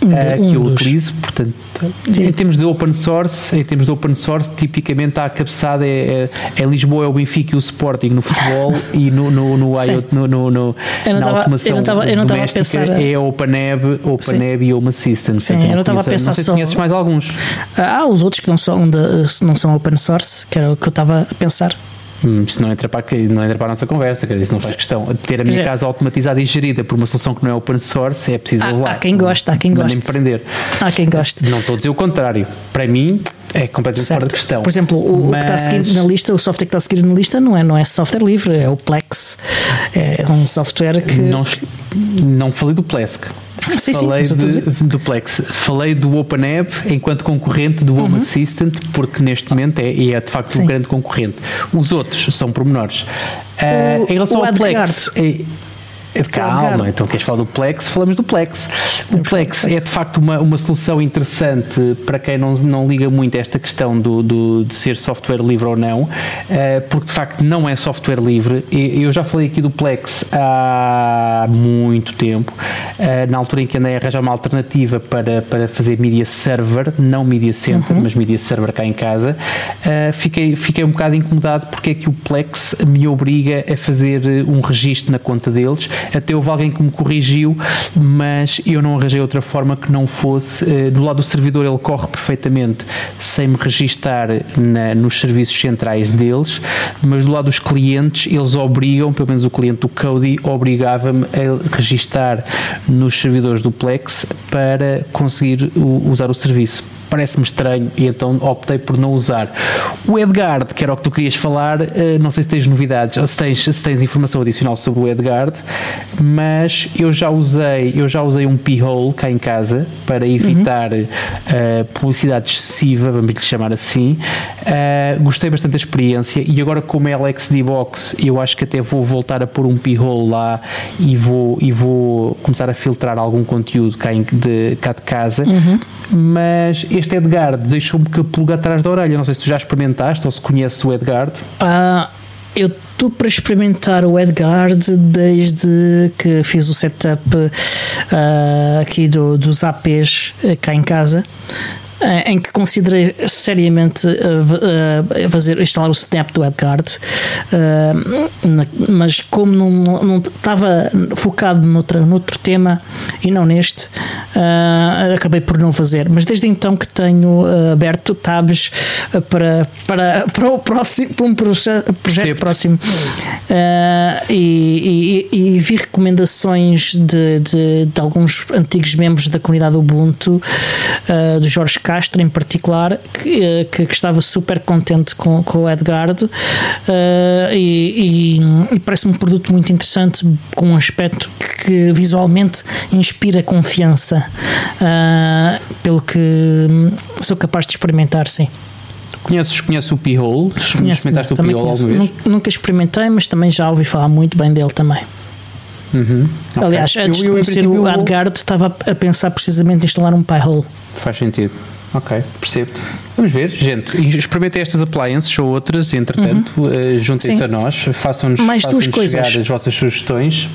Um, uh, que eu dos. utilizo, portanto, Sim. em termos de open source, em termos de open source, tipicamente a cabeçada é, é, em Lisboa é o Benfica e o Sporting no futebol e no, no, no, no, no, no na tava, automação eu não tava, eu não doméstica pensar, é OpenAB, OpenAB e Home Assistant. Sim, então, eu não estava a pensar não sei só, se conheces mais alguns. Há os outros que não são, de, não são open source, que era o que eu estava a pensar. Hum, isso não entra, para, não entra para a nossa conversa, quer dizer, isso não faz questão. Ter a minha casa automatizada e gerida por uma solução que não é open source é preciso há, levar. Há quem gosta, há quem gosta. empreender. Há quem goste. Não estou a dizer o contrário. Para mim, é completamente certo. fora de questão. Por exemplo, o, Mas... o que está a seguir na lista, o software que está a seguir na lista não é, não é software livre, é o Plex. É um software que. Não, não falei do Plesk. Ah, sim, falei sim, de, do Plex, falei do OpenApp enquanto concorrente do Home uhum. Assistant, porque neste momento é, é de facto sim. um grande concorrente. Os outros são pormenores. Uh, em relação ao Plex. É, Calma, então queres falar do Plex? Falamos do Plex. O Plex é de facto uma, uma solução interessante para quem não, não liga muito a esta questão do, do, de ser software livre ou não, uh, porque de facto não é software livre. Eu já falei aqui do Plex há muito tempo, uh, na altura em que andei a arranjar uma alternativa para, para fazer media server, não media center, uhum. mas media server cá em casa. Uh, fiquei, fiquei um bocado incomodado porque é que o Plex me obriga a fazer um registro na conta deles até houve alguém que me corrigiu, mas eu não arranjei outra forma que não fosse. Uh, do lado do servidor ele corre perfeitamente sem me registar na, nos serviços centrais deles, mas do lado dos clientes eles obrigam, pelo menos o cliente do Cody, obrigava-me a registar nos servidores do Plex para conseguir usar o serviço parece-me estranho e então optei por não usar. O Edgard, que era o que tu querias falar, eh, não sei se tens novidades ou se tens, se tens informação adicional sobre o Edgard, mas eu já usei, eu já usei um p-hole cá em casa para evitar uhum. uh, publicidade excessiva, vamos lhe chamar assim. Uh, gostei bastante da experiência e agora como é LXD Box, eu acho que até vou voltar a pôr um p-hole lá e vou, e vou começar a filtrar algum conteúdo cá, em, de, cá de casa. Uhum. Mas este Edgard deixou-me que a pulga atrás da orelha. Não sei se tu já experimentaste ou se conheces o Edgard. Ah, eu estou para experimentar o Edgard desde que fiz o setup uh, aqui do, dos APs cá em casa. Eh, em que considerei seriamente uh, uh, fazer, instalar o Snap do Edgard, uh, mas como não, estava focado noutro, noutro tema e não neste, acabei por não fazer. Mas desde então que tenho aberto tabs para, para, para, o próximo, para um projeto, projeto próximo e, e, e, vi recomendações de, de, de, alguns antigos membros da comunidade Ubuntu, do Jorge Castro em particular, que, eh, que, que estava super contente com, com o Edgard uh, e, e, e parece-me um produto muito interessante, com um aspecto que, visualmente inspira confiança, uh, pelo que hum, sou capaz de experimentar, sim. Conheces, conheces o P-Hole? Experimentaste o P-Hole alguma vez? Nunca experimentei, mas também já ouvi falar muito bem dele também. Uhum. Aliás, okay. antes eu, eu, de conhecer o Adgard, estava a pensar precisamente em instalar um Pi-Hole. Faz sentido. Ok, percebo. Vamos ver, gente. Experimentem estas appliances ou outras, entretanto, uhum. uh, juntem-se a nós, façam-nos façam chegar as vossas sugestões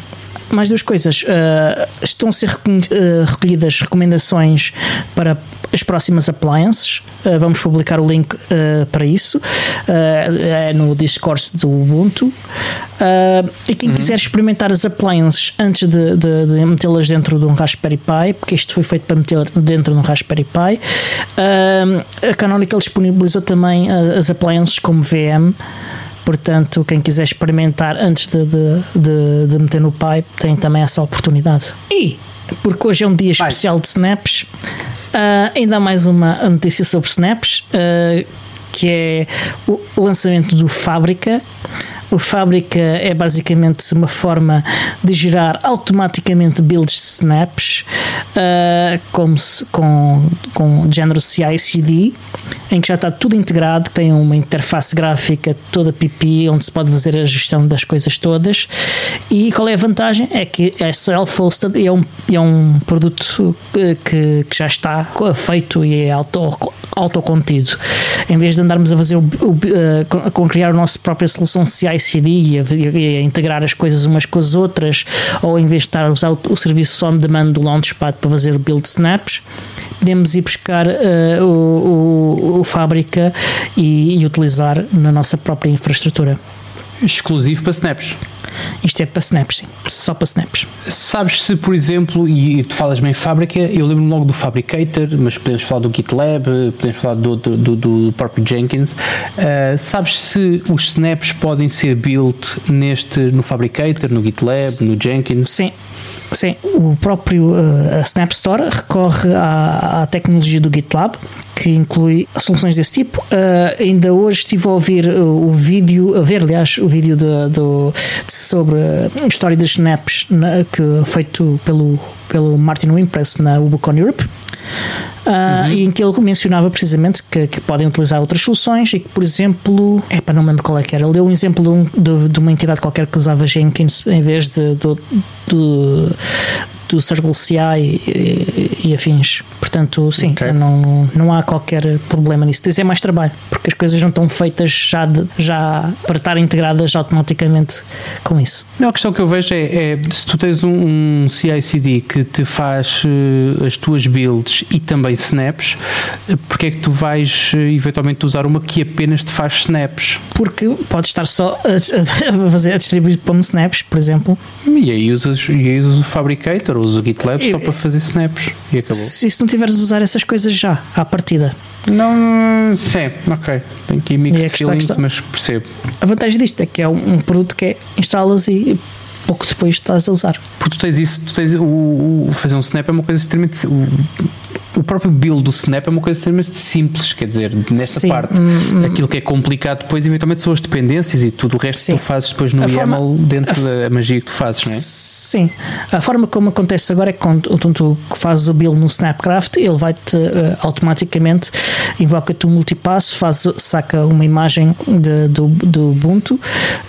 mais duas coisas. Uh, estão a ser uh, recolhidas recomendações para as próximas appliances. Uh, vamos publicar o link para isso. é no Discord do Ubuntu. e quem uhum. quiser experimentar as appliances antes de, de, de metê-las dentro de um Raspberry Pi, porque isto foi feito para meter dentro de um Raspberry Pi, a Canonical disponibilizou também as appliances como VM. Portanto, quem quiser experimentar antes de, de, de, de meter no pipe tem também essa oportunidade. E, porque hoje é um dia especial de snaps, uh, ainda há mais uma notícia sobre snaps, uh, que é o lançamento do Fábrica. Fábrica é basicamente uma forma de gerar automaticamente builds snaps uh, como se, com, com género CI/CD, em que já está tudo integrado, tem uma interface gráfica toda pipi, onde se pode fazer a gestão das coisas todas. E qual é a vantagem? É que é self-hosted e é um, é um produto que, que já está feito e é auto, autocontido. Em vez de andarmos a fazer o, o, uh, com criar a nossa própria solução CI/CD e a, e a, integrar as coisas umas com as outras, ou em vez de estar a usar o, o serviço on demand do Launchpad para fazer o build snaps, podemos ir buscar uh, o, o, o, fábrica e, e utilizar na nossa própria infraestrutura. Exclusivo para snaps. Isto é para snaps, sim. Só para snaps. Sabes se, por exemplo, e tu falas bem fábrica, eu lembro logo do Fabricator, mas podemos falar do GitLab, podemos falar do, do, do, do próprio Jenkins. Uh, sabes se os snaps podem ser built neste, no Fabricator, no GitLab, sim. no Jenkins? Sim. Sim, o próprio uh, Snap Store recorre à, à, tecnologia do GitLab, que inclui soluções desse tipo. Uh, ainda hoje estive a ouvir o, o vídeo, a ver, aliás, o vídeo de, de, de sobre a história das snaps na, que feito pelo, pelo Martin Wimpress na Ubicon Europe. Uh, uhum. em que ele mencionava precisamente que, que, podem utilizar outras soluções e que, por exemplo, é para não lembro qual é que era, ele deu um exemplo de, um, de, de, uma entidade qualquer que usava Jenkins em vez de, de, do Circle CI e, e, afins. Portanto, sim, okay. não, não há qualquer problema nisso. Dizer mais trabalho, porque as coisas não estão feitas já, de, já para estar integradas automaticamente com isso. Não, a questão que eu vejo é, é se tu tens um, um CI/CD que te faz uh, as tuas builds e também snaps, porque é que tu vais uh, eventualmente usar uma que apenas te faz snaps? Porque pode estar só a, a, fazer, a distribuir para snaps, por exemplo. E aí usas, e aí usas o Fabricator, usas o GitLab só para fazer snaps e acabou. Se, se não tiveres a usar essas coisas já, à partida. Não, sim, ok. Tem aqui mixed feelings, mas percebo. A vantagem disto é que é um produto que é instalas e pouco depois estás a usar. Porque tu tens isso, tu tens o, o fazer um snap é uma coisa extremamente. O, o próprio build do Snap é uma coisa extremamente simples, quer dizer, nessa Sim. parte. Hum, hum. Aquilo que é complicado depois, eventualmente, são as dependências e tudo o resto Sim. que tu fazes depois no a YAML forma, dentro a, da magia que tu fazes, não é? Sim. A forma como acontece agora é que quando tu fazes o build no Snapcraft, ele vai-te uh, automaticamente invoca-te um multipasso, faz, saca uma imagem de, do, do Ubuntu,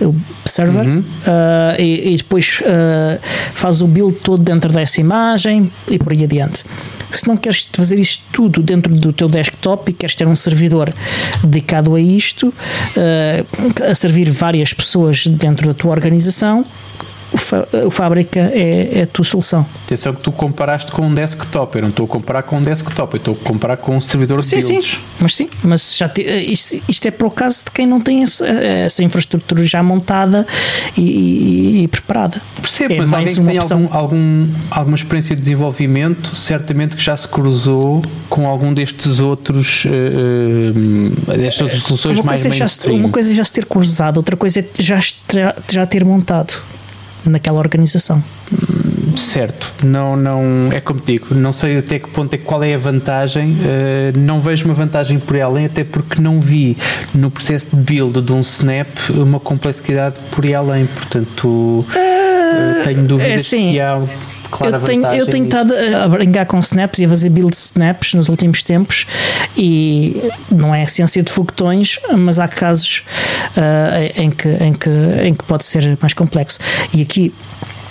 o server, uhum. uh, e, e, depois uh, faz o build todo dentro dessa imagem e por aí adiante. Se não queres fazer isto tudo dentro do teu desktop e queres ter um servidor dedicado a isto, uh, a servir várias pessoas dentro da tua organização, o, Fábrica é, é, a tua solução. Atenção que tu comparaste com um desktop, eu não estou a comparar com um desktop, eu estou a comparar com um servidor de sim. Sim, mas sim, mas já te, isto, isto, é para o caso de quem não tem essa, essa infraestrutura já montada e, e, e preparada. Percebo, é mas alguém que tem algum, algum, alguma experiência de desenvolvimento, certamente que já se cruzou com algum destes outros, uh, uh, destas outras soluções uma mais mainstream. Já, uma coisa é já se ter cruzado, outra coisa é já, já ter montado naquela organização. Certo, não, não é como digo, não sei até que ponto é qual é a vantagem, uh, não vejo uma vantagem por além, até porque não vi no processo de build de um Snap uma complexidade por além, portanto uh, tenho dúvidas é assim, se há eu tenho, eu tenho estado a brincar com snaps e a fazer build snaps nos últimos tempos e não é ciência de foguetões, mas há casos uh, em, que, em, que, em que pode ser mais complexo. E aqui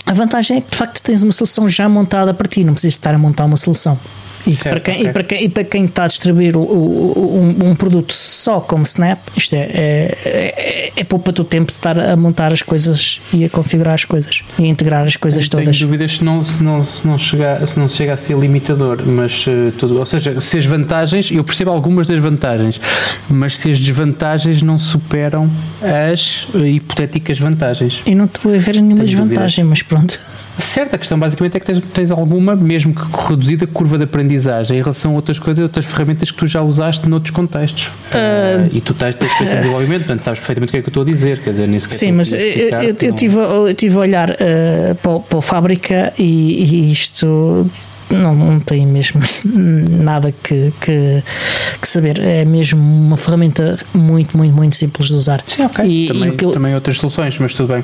a vantagem é que de facto tens uma solução já montada para ti, não precisas estar a montar uma solução. E, certo, para quem, okay. e, para quem, e para quem está a distribuir o, o, um, um, produto só como Snap, isto é, é, é, é poupa o tempo de estar a montar as coisas e a configurar as coisas e a integrar as coisas Tenho todas. Tenho dúvidas se não, se, não, se, não chega, se não chega a ser limitador, mas uh, tudo, ou seja, se as vantagens, eu percebo algumas das vantagens, mas se as desvantagens não superam as uh, hipotéticas vantagens. Eu não estou a ver nenhuma desvantagem, mas pronto. Certo, a questão basicamente é que tens, tens alguma, mesmo que reduzida, curva de aprendizagem aprendizagem em relação a outras coisas, outras ferramentas que tu já usaste noutros contextos. Uh, uh, e tu tens, tens experiência de desenvolvimento, portanto sabes perfeitamente o que é que eu estou a dizer. Quer dizer, nem sequer Sim, mas eu, eu, eu, tive, eu tive a olhar uh, para, para a fábrica e, e isto não, não tem mesmo nada que, que, que, saber. É mesmo uma ferramenta muito, muito, muito simples de usar. Sim, ok. E, também, e também outras soluções, mas tudo bem.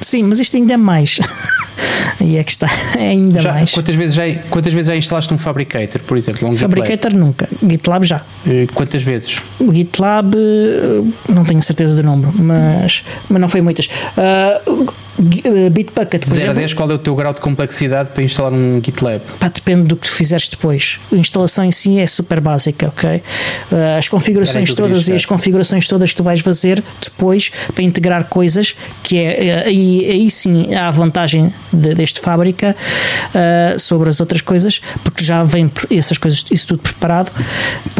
Sim, mas isto ainda é mais. e é que está é ainda já, mais. Quantas vezes, já, quantas vezes já instalaste um Fabricator, por exemplo? Um Fabricator nunca. GitLab já. quantas vezes? GitLab, eh, não tenho certeza do número, mas, mas não foi muitas. Uh, eh, Bitbucket, por 0 a 10, qual é o teu grau de complexidade para instalar um GitLab? Pá, depende do que fizeste depois. A instalação em si é super básica, ok? Uh, as configurações todas e as configurações todas que tu vais fazer depois para integrar coisas, que é aí, aí sim há a vantagem de, deste fábrica uh, sobre as outras coisas, porque já vem essas coisas, isso tudo preparado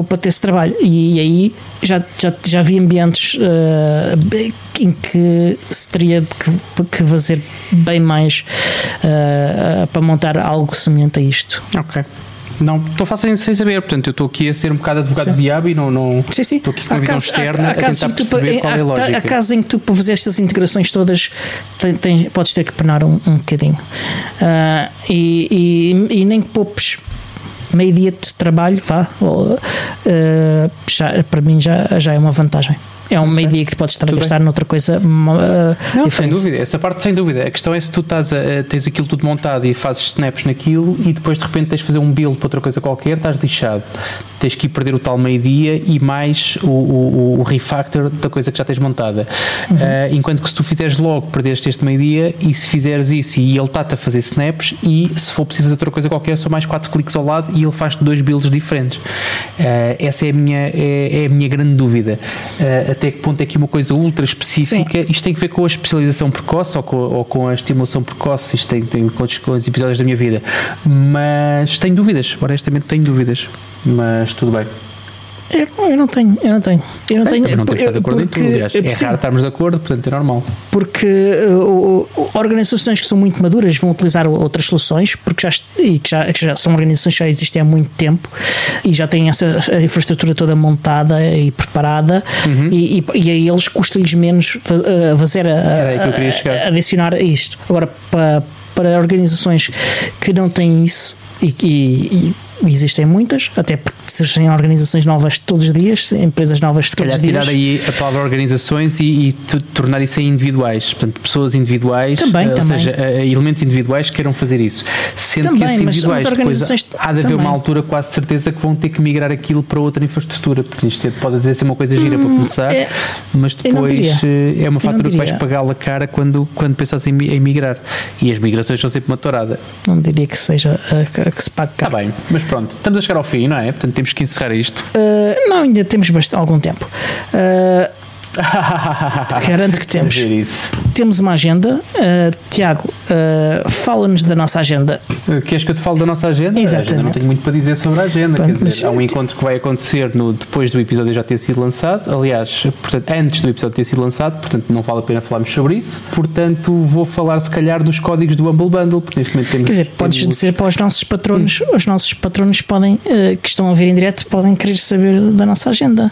para ter esse trabalho. E, aí já, já, já vi ambientes uh, em que se teria que, que fazer bem mais uh, para montar algo semelhante a isto. Ok. Não, estou fazendo sem saber, portanto, eu estou aqui a ser um bocado advogado do diabo e não, não sim, sim. estou aqui com a visão externa há, há a tentar perceber tu, qual é a lógica. Há casos em que tu, para fazer estas integrações todas, tem, tem, podes ter que penar um, um bocadinho. Uh, e, e, e, nem que poupes meio dia de trabalho, vá, uh, já, para mim já, já é uma vantagem. É um meio-dia que podes estar a gastar bem. noutra coisa uh, Não, sem dúvida, essa parte sem dúvida. A questão é se tu estás a, tens aquilo tudo montado e fazes snaps naquilo e depois de repente tens de fazer um build para outra coisa qualquer, estás lixado. Tens que ir perder o tal meio-dia e mais o, o, o refactor da coisa que já tens montada. Ah, enquanto que se tu fizeres logo, perdeste este meio-dia e se fizeres isso e ele está-te a fazer snaps e se for preciso fazer outra coisa qualquer, são mais quatro cliques ao lado e ele faz-te dois builds diferentes. Ah, essa é a minha, é, é a minha grande dúvida. Ah, até que ponto é que uma coisa ultra específica, isto tem que ver com a especialização precoce ou com, ou com a estimulação precoce, isto tem, tem com, os, com os episódios da minha vida. Mas tenho dúvidas, honestamente tenho dúvidas. Mas tudo bem. Eu, eu não tenho, eu não tenho. Eu não Bem, tenho não temos que estar de acordo em tudo, aliás. É sim, raro estarmos de acordo, portanto é normal. porque uh, uh, organizações que são muito maduras vão utilizar outras soluções porque já, e que já, que já são organizações que já existem há muito tempo e já têm essa a infraestrutura toda montada e preparada Uhum. e, e, e a eles custa-lhes menos uh, fazer a, eu a- adicionar isto. Agora, para, para organizações que não têm isso e, e- e existem muitas, até porque surgem organizações novas todos os dias, empresas novas todos os dias. tirar aí a palavra organizações e, e tornar isso em individuais, portanto, pessoas individuais, Também, eh, ou também. seja, eh, elementos individuais que queiram fazer isso. Sendo que Também, esses mas- individuais mas depois organizações há de haver também. uma altura quase certeza que vão ter que migrar aquilo para outra infraestrutura, porque isto pode até ser uma coisa gira para começar, é- mas depois eh, é uma fatura que vais diria. pagar a cara quando, quando pensas em, em migrar. E as migrações são sempre uma tourada. Não diria que seja a, que- a que se pague Está cá. bem, mas pronto, estamos a chegar ao fim, não é? Portanto, temos que encerrar isto. Uh, não, ainda temos bastante, algum tempo. Uh, Garanto que temos. Temos uma agenda. Uh, Tiago, uh, fala-nos da nossa agenda. Queres que eu te fale da nossa agenda? Exatamente. A agenda não tenho muito para dizer sobre a agenda. Pronto, quer dizer, há um encontro que vai acontecer no, depois do episódio já ter sido lançado. Aliás, portanto, antes do episódio ter sido lançado, portanto, não vale a pena falarmos sobre isso. Portanto, vou falar se calhar dos códigos do Humble Bundle, porque neste momento temos. Quer dizer, podes temos- dizer para os nossos patronos, os nossos patronos podem, uh, que estão a ver em direto, podem querer saber da nossa agenda.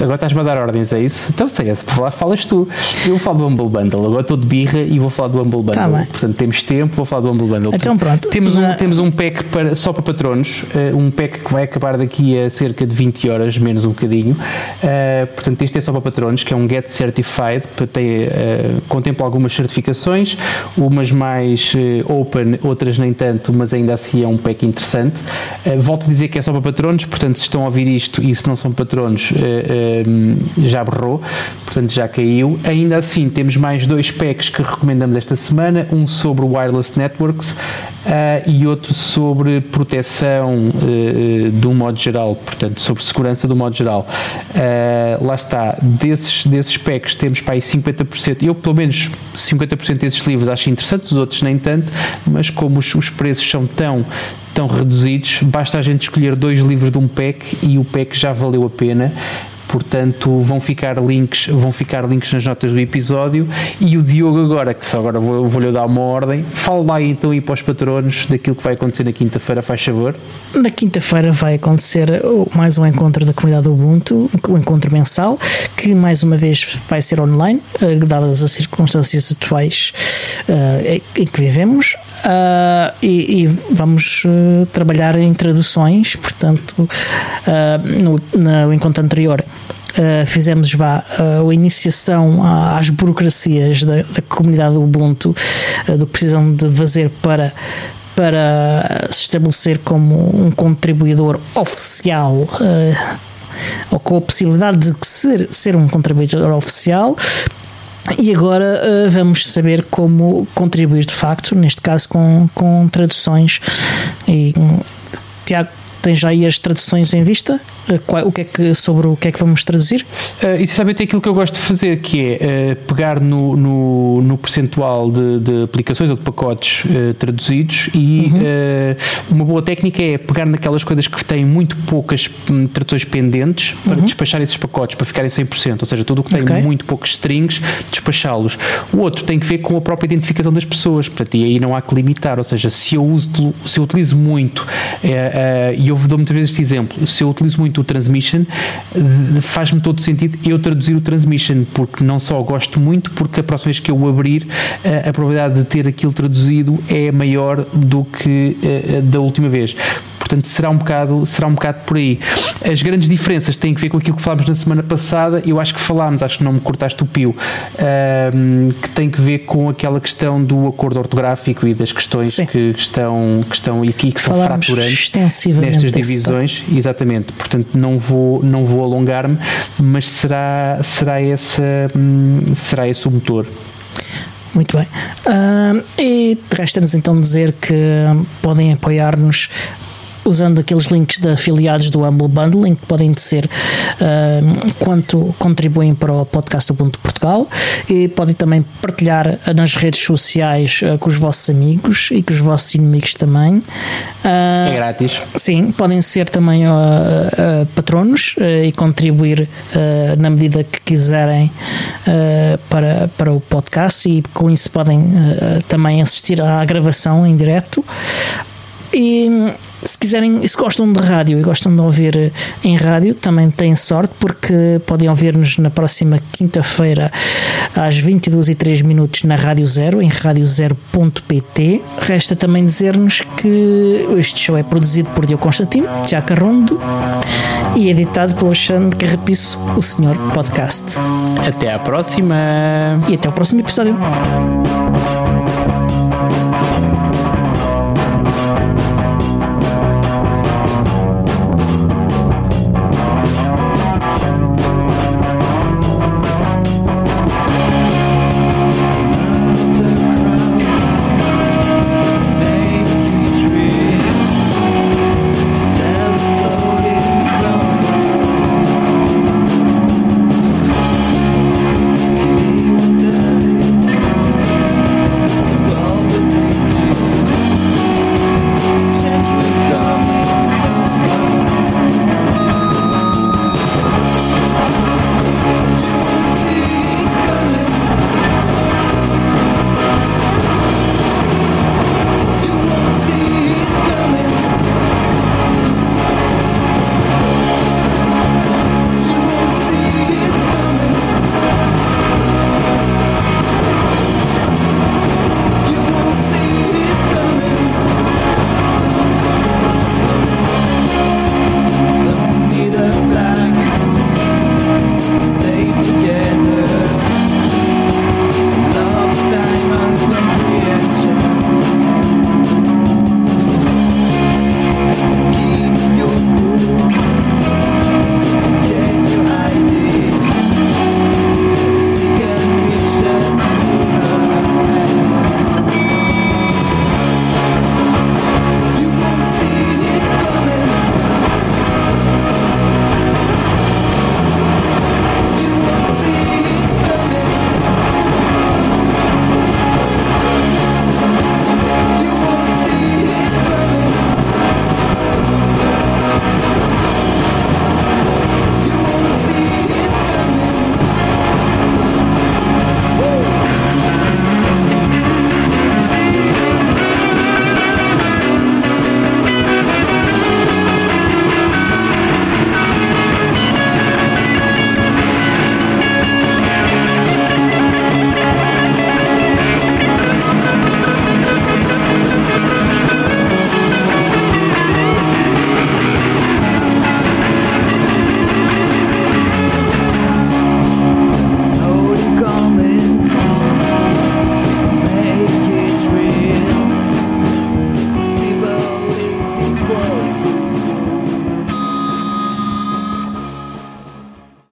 Agora estás-me a dar ordens, é isso? Então, sei, é, se falar, falas tu. Eu falo do Humble Bundle, agora estou de birra e vou falar do Humble Bundle. Tá. Portanto, temos tempo, vou falar do Humble Bundle. Então, Portanto, pronto. Temos um, temos um pack para, só para patronos, eh, um pack que vai acabar daqui a cerca de 20 horas, menos um bocadinho. Eh, portanto, este é só para patronos, que é um Get Certified, para ter, eh, contempla algumas certificações, umas mais eh, open, outras nem tanto, mas ainda assim é um pack interessante. Volto a dizer que é só para patronos, portanto, se estão a ouvir isto e se não são patronos, já berrou, portanto, já caiu. Ainda assim, temos mais dois packs que recomendamos esta semana, um sobre wireless networks ah, e outro sobre proteção eh, de um modo geral, portanto, sobre segurança do modo geral. Ah, lá está, desses, desses packs temos para aí 50%, eu pelo menos 50% desses livros acho interessantes, os outros nem tanto, mas como os, os preços são tão tão reduzidos, basta a gente escolher dois livros de um pack e o pack já valeu a pena. Portanto, vão ficar links, vão ficar links nas notas do episódio e o Diogo agora, que só agora vou- vou-lhe dar uma ordem, fala lá então aí para os patronos daquilo que vai acontecer na quinta-feira, faz favor. Na quinta-feira vai acontecer mais um encontro da comunidade Ubuntu, um encontro mensal, que mais uma vez vai ser online, eh, dadas as circunstâncias atuais eh, em que vivemos. Ah, e, e vamos eh, trabalhar em traduções, portanto, ah, no, no encontro anterior. Uh, fizemos vá, uh, a iniciação às burocracias da, da comunidade Ubuntu, uh, do que precisam de fazer para, para se estabelecer como um contribuidor oficial. uh, ou com a possibilidade de ser, ser um contribuidor oficial, e agora uh, vamos saber como contribuir de facto, neste caso com, com traduções. E, Tiago, tens já aí as traduções em vista? Qual- o que é que, sobre o que é que vamos traduzir? Uh, e sabe aquilo que eu gosto de fazer, que é uh, pegar no, no, no percentual de, de aplicações ou de pacotes uh, traduzidos e uh, uma boa técnica é pegar naquelas coisas que têm muito poucas hum, traduções pendentes para despachar esses pacotes, para ficarem 100%, ou seja, tudo o que tem Ok. muito poucos strings, despachá-los. O outro tem que ver com a própria identificação das pessoas, portanto, e aí não há que limitar, ou seja, se eu, uso, se eu utilizo muito, eh, eh, e eu dou muitas vezes este exemplo, se eu utilizo muito o transmission, eh, faz-me todo sentido eu traduzir o transmission, porque não só gosto muito, porque a próxima vez que eu o abrir, eh, a probabilidade de ter aquilo traduzido é maior do que eh, da última vez. Portanto, será um bocado, será um bocado por aí. As grandes diferenças têm que ver com aquilo que falámos na semana passada. Eu acho que falámos, acho que não me cortaste o pio, um, que tem que ver com aquela questão do acordo ortográfico e das questões que estão, que estão aqui, que são falámos fraturantes nestas divisões. Exatamente. Portanto, não vou, não vou alongar-me, mas será, será, essa, hum, será esse o motor. Muito bem. Uh, e resta-nos então dizer que podem apoiar-nos usando aqueles links de afiliados do Humble Bundling que podem ser uh, quanto contribuem para o podcast do Ponto Portugal e podem também partilhar nas redes sociais uh, com os vossos amigos e com os vossos inimigos também. Uh, é grátis. Sim, podem ser também patronos e contribuir na medida que quiserem para, para o podcast e com isso podem também assistir à gravação em direto. E se quiserem, se gostam de rádio e gostam de ouvir eh, em rádio, também têm sorte porque podem ouvir-nos na próxima quinta-feira às 22 e 3 minutos na Rádio Zero, em radiozero.pt. Resta também dizer-nos que este show é produzido por Diogo Constantino, Tiago Carrondo e editado pelo Alexandre Carrapiço, o Senhor Podcast. Até à próxima! E até o próximo episódio.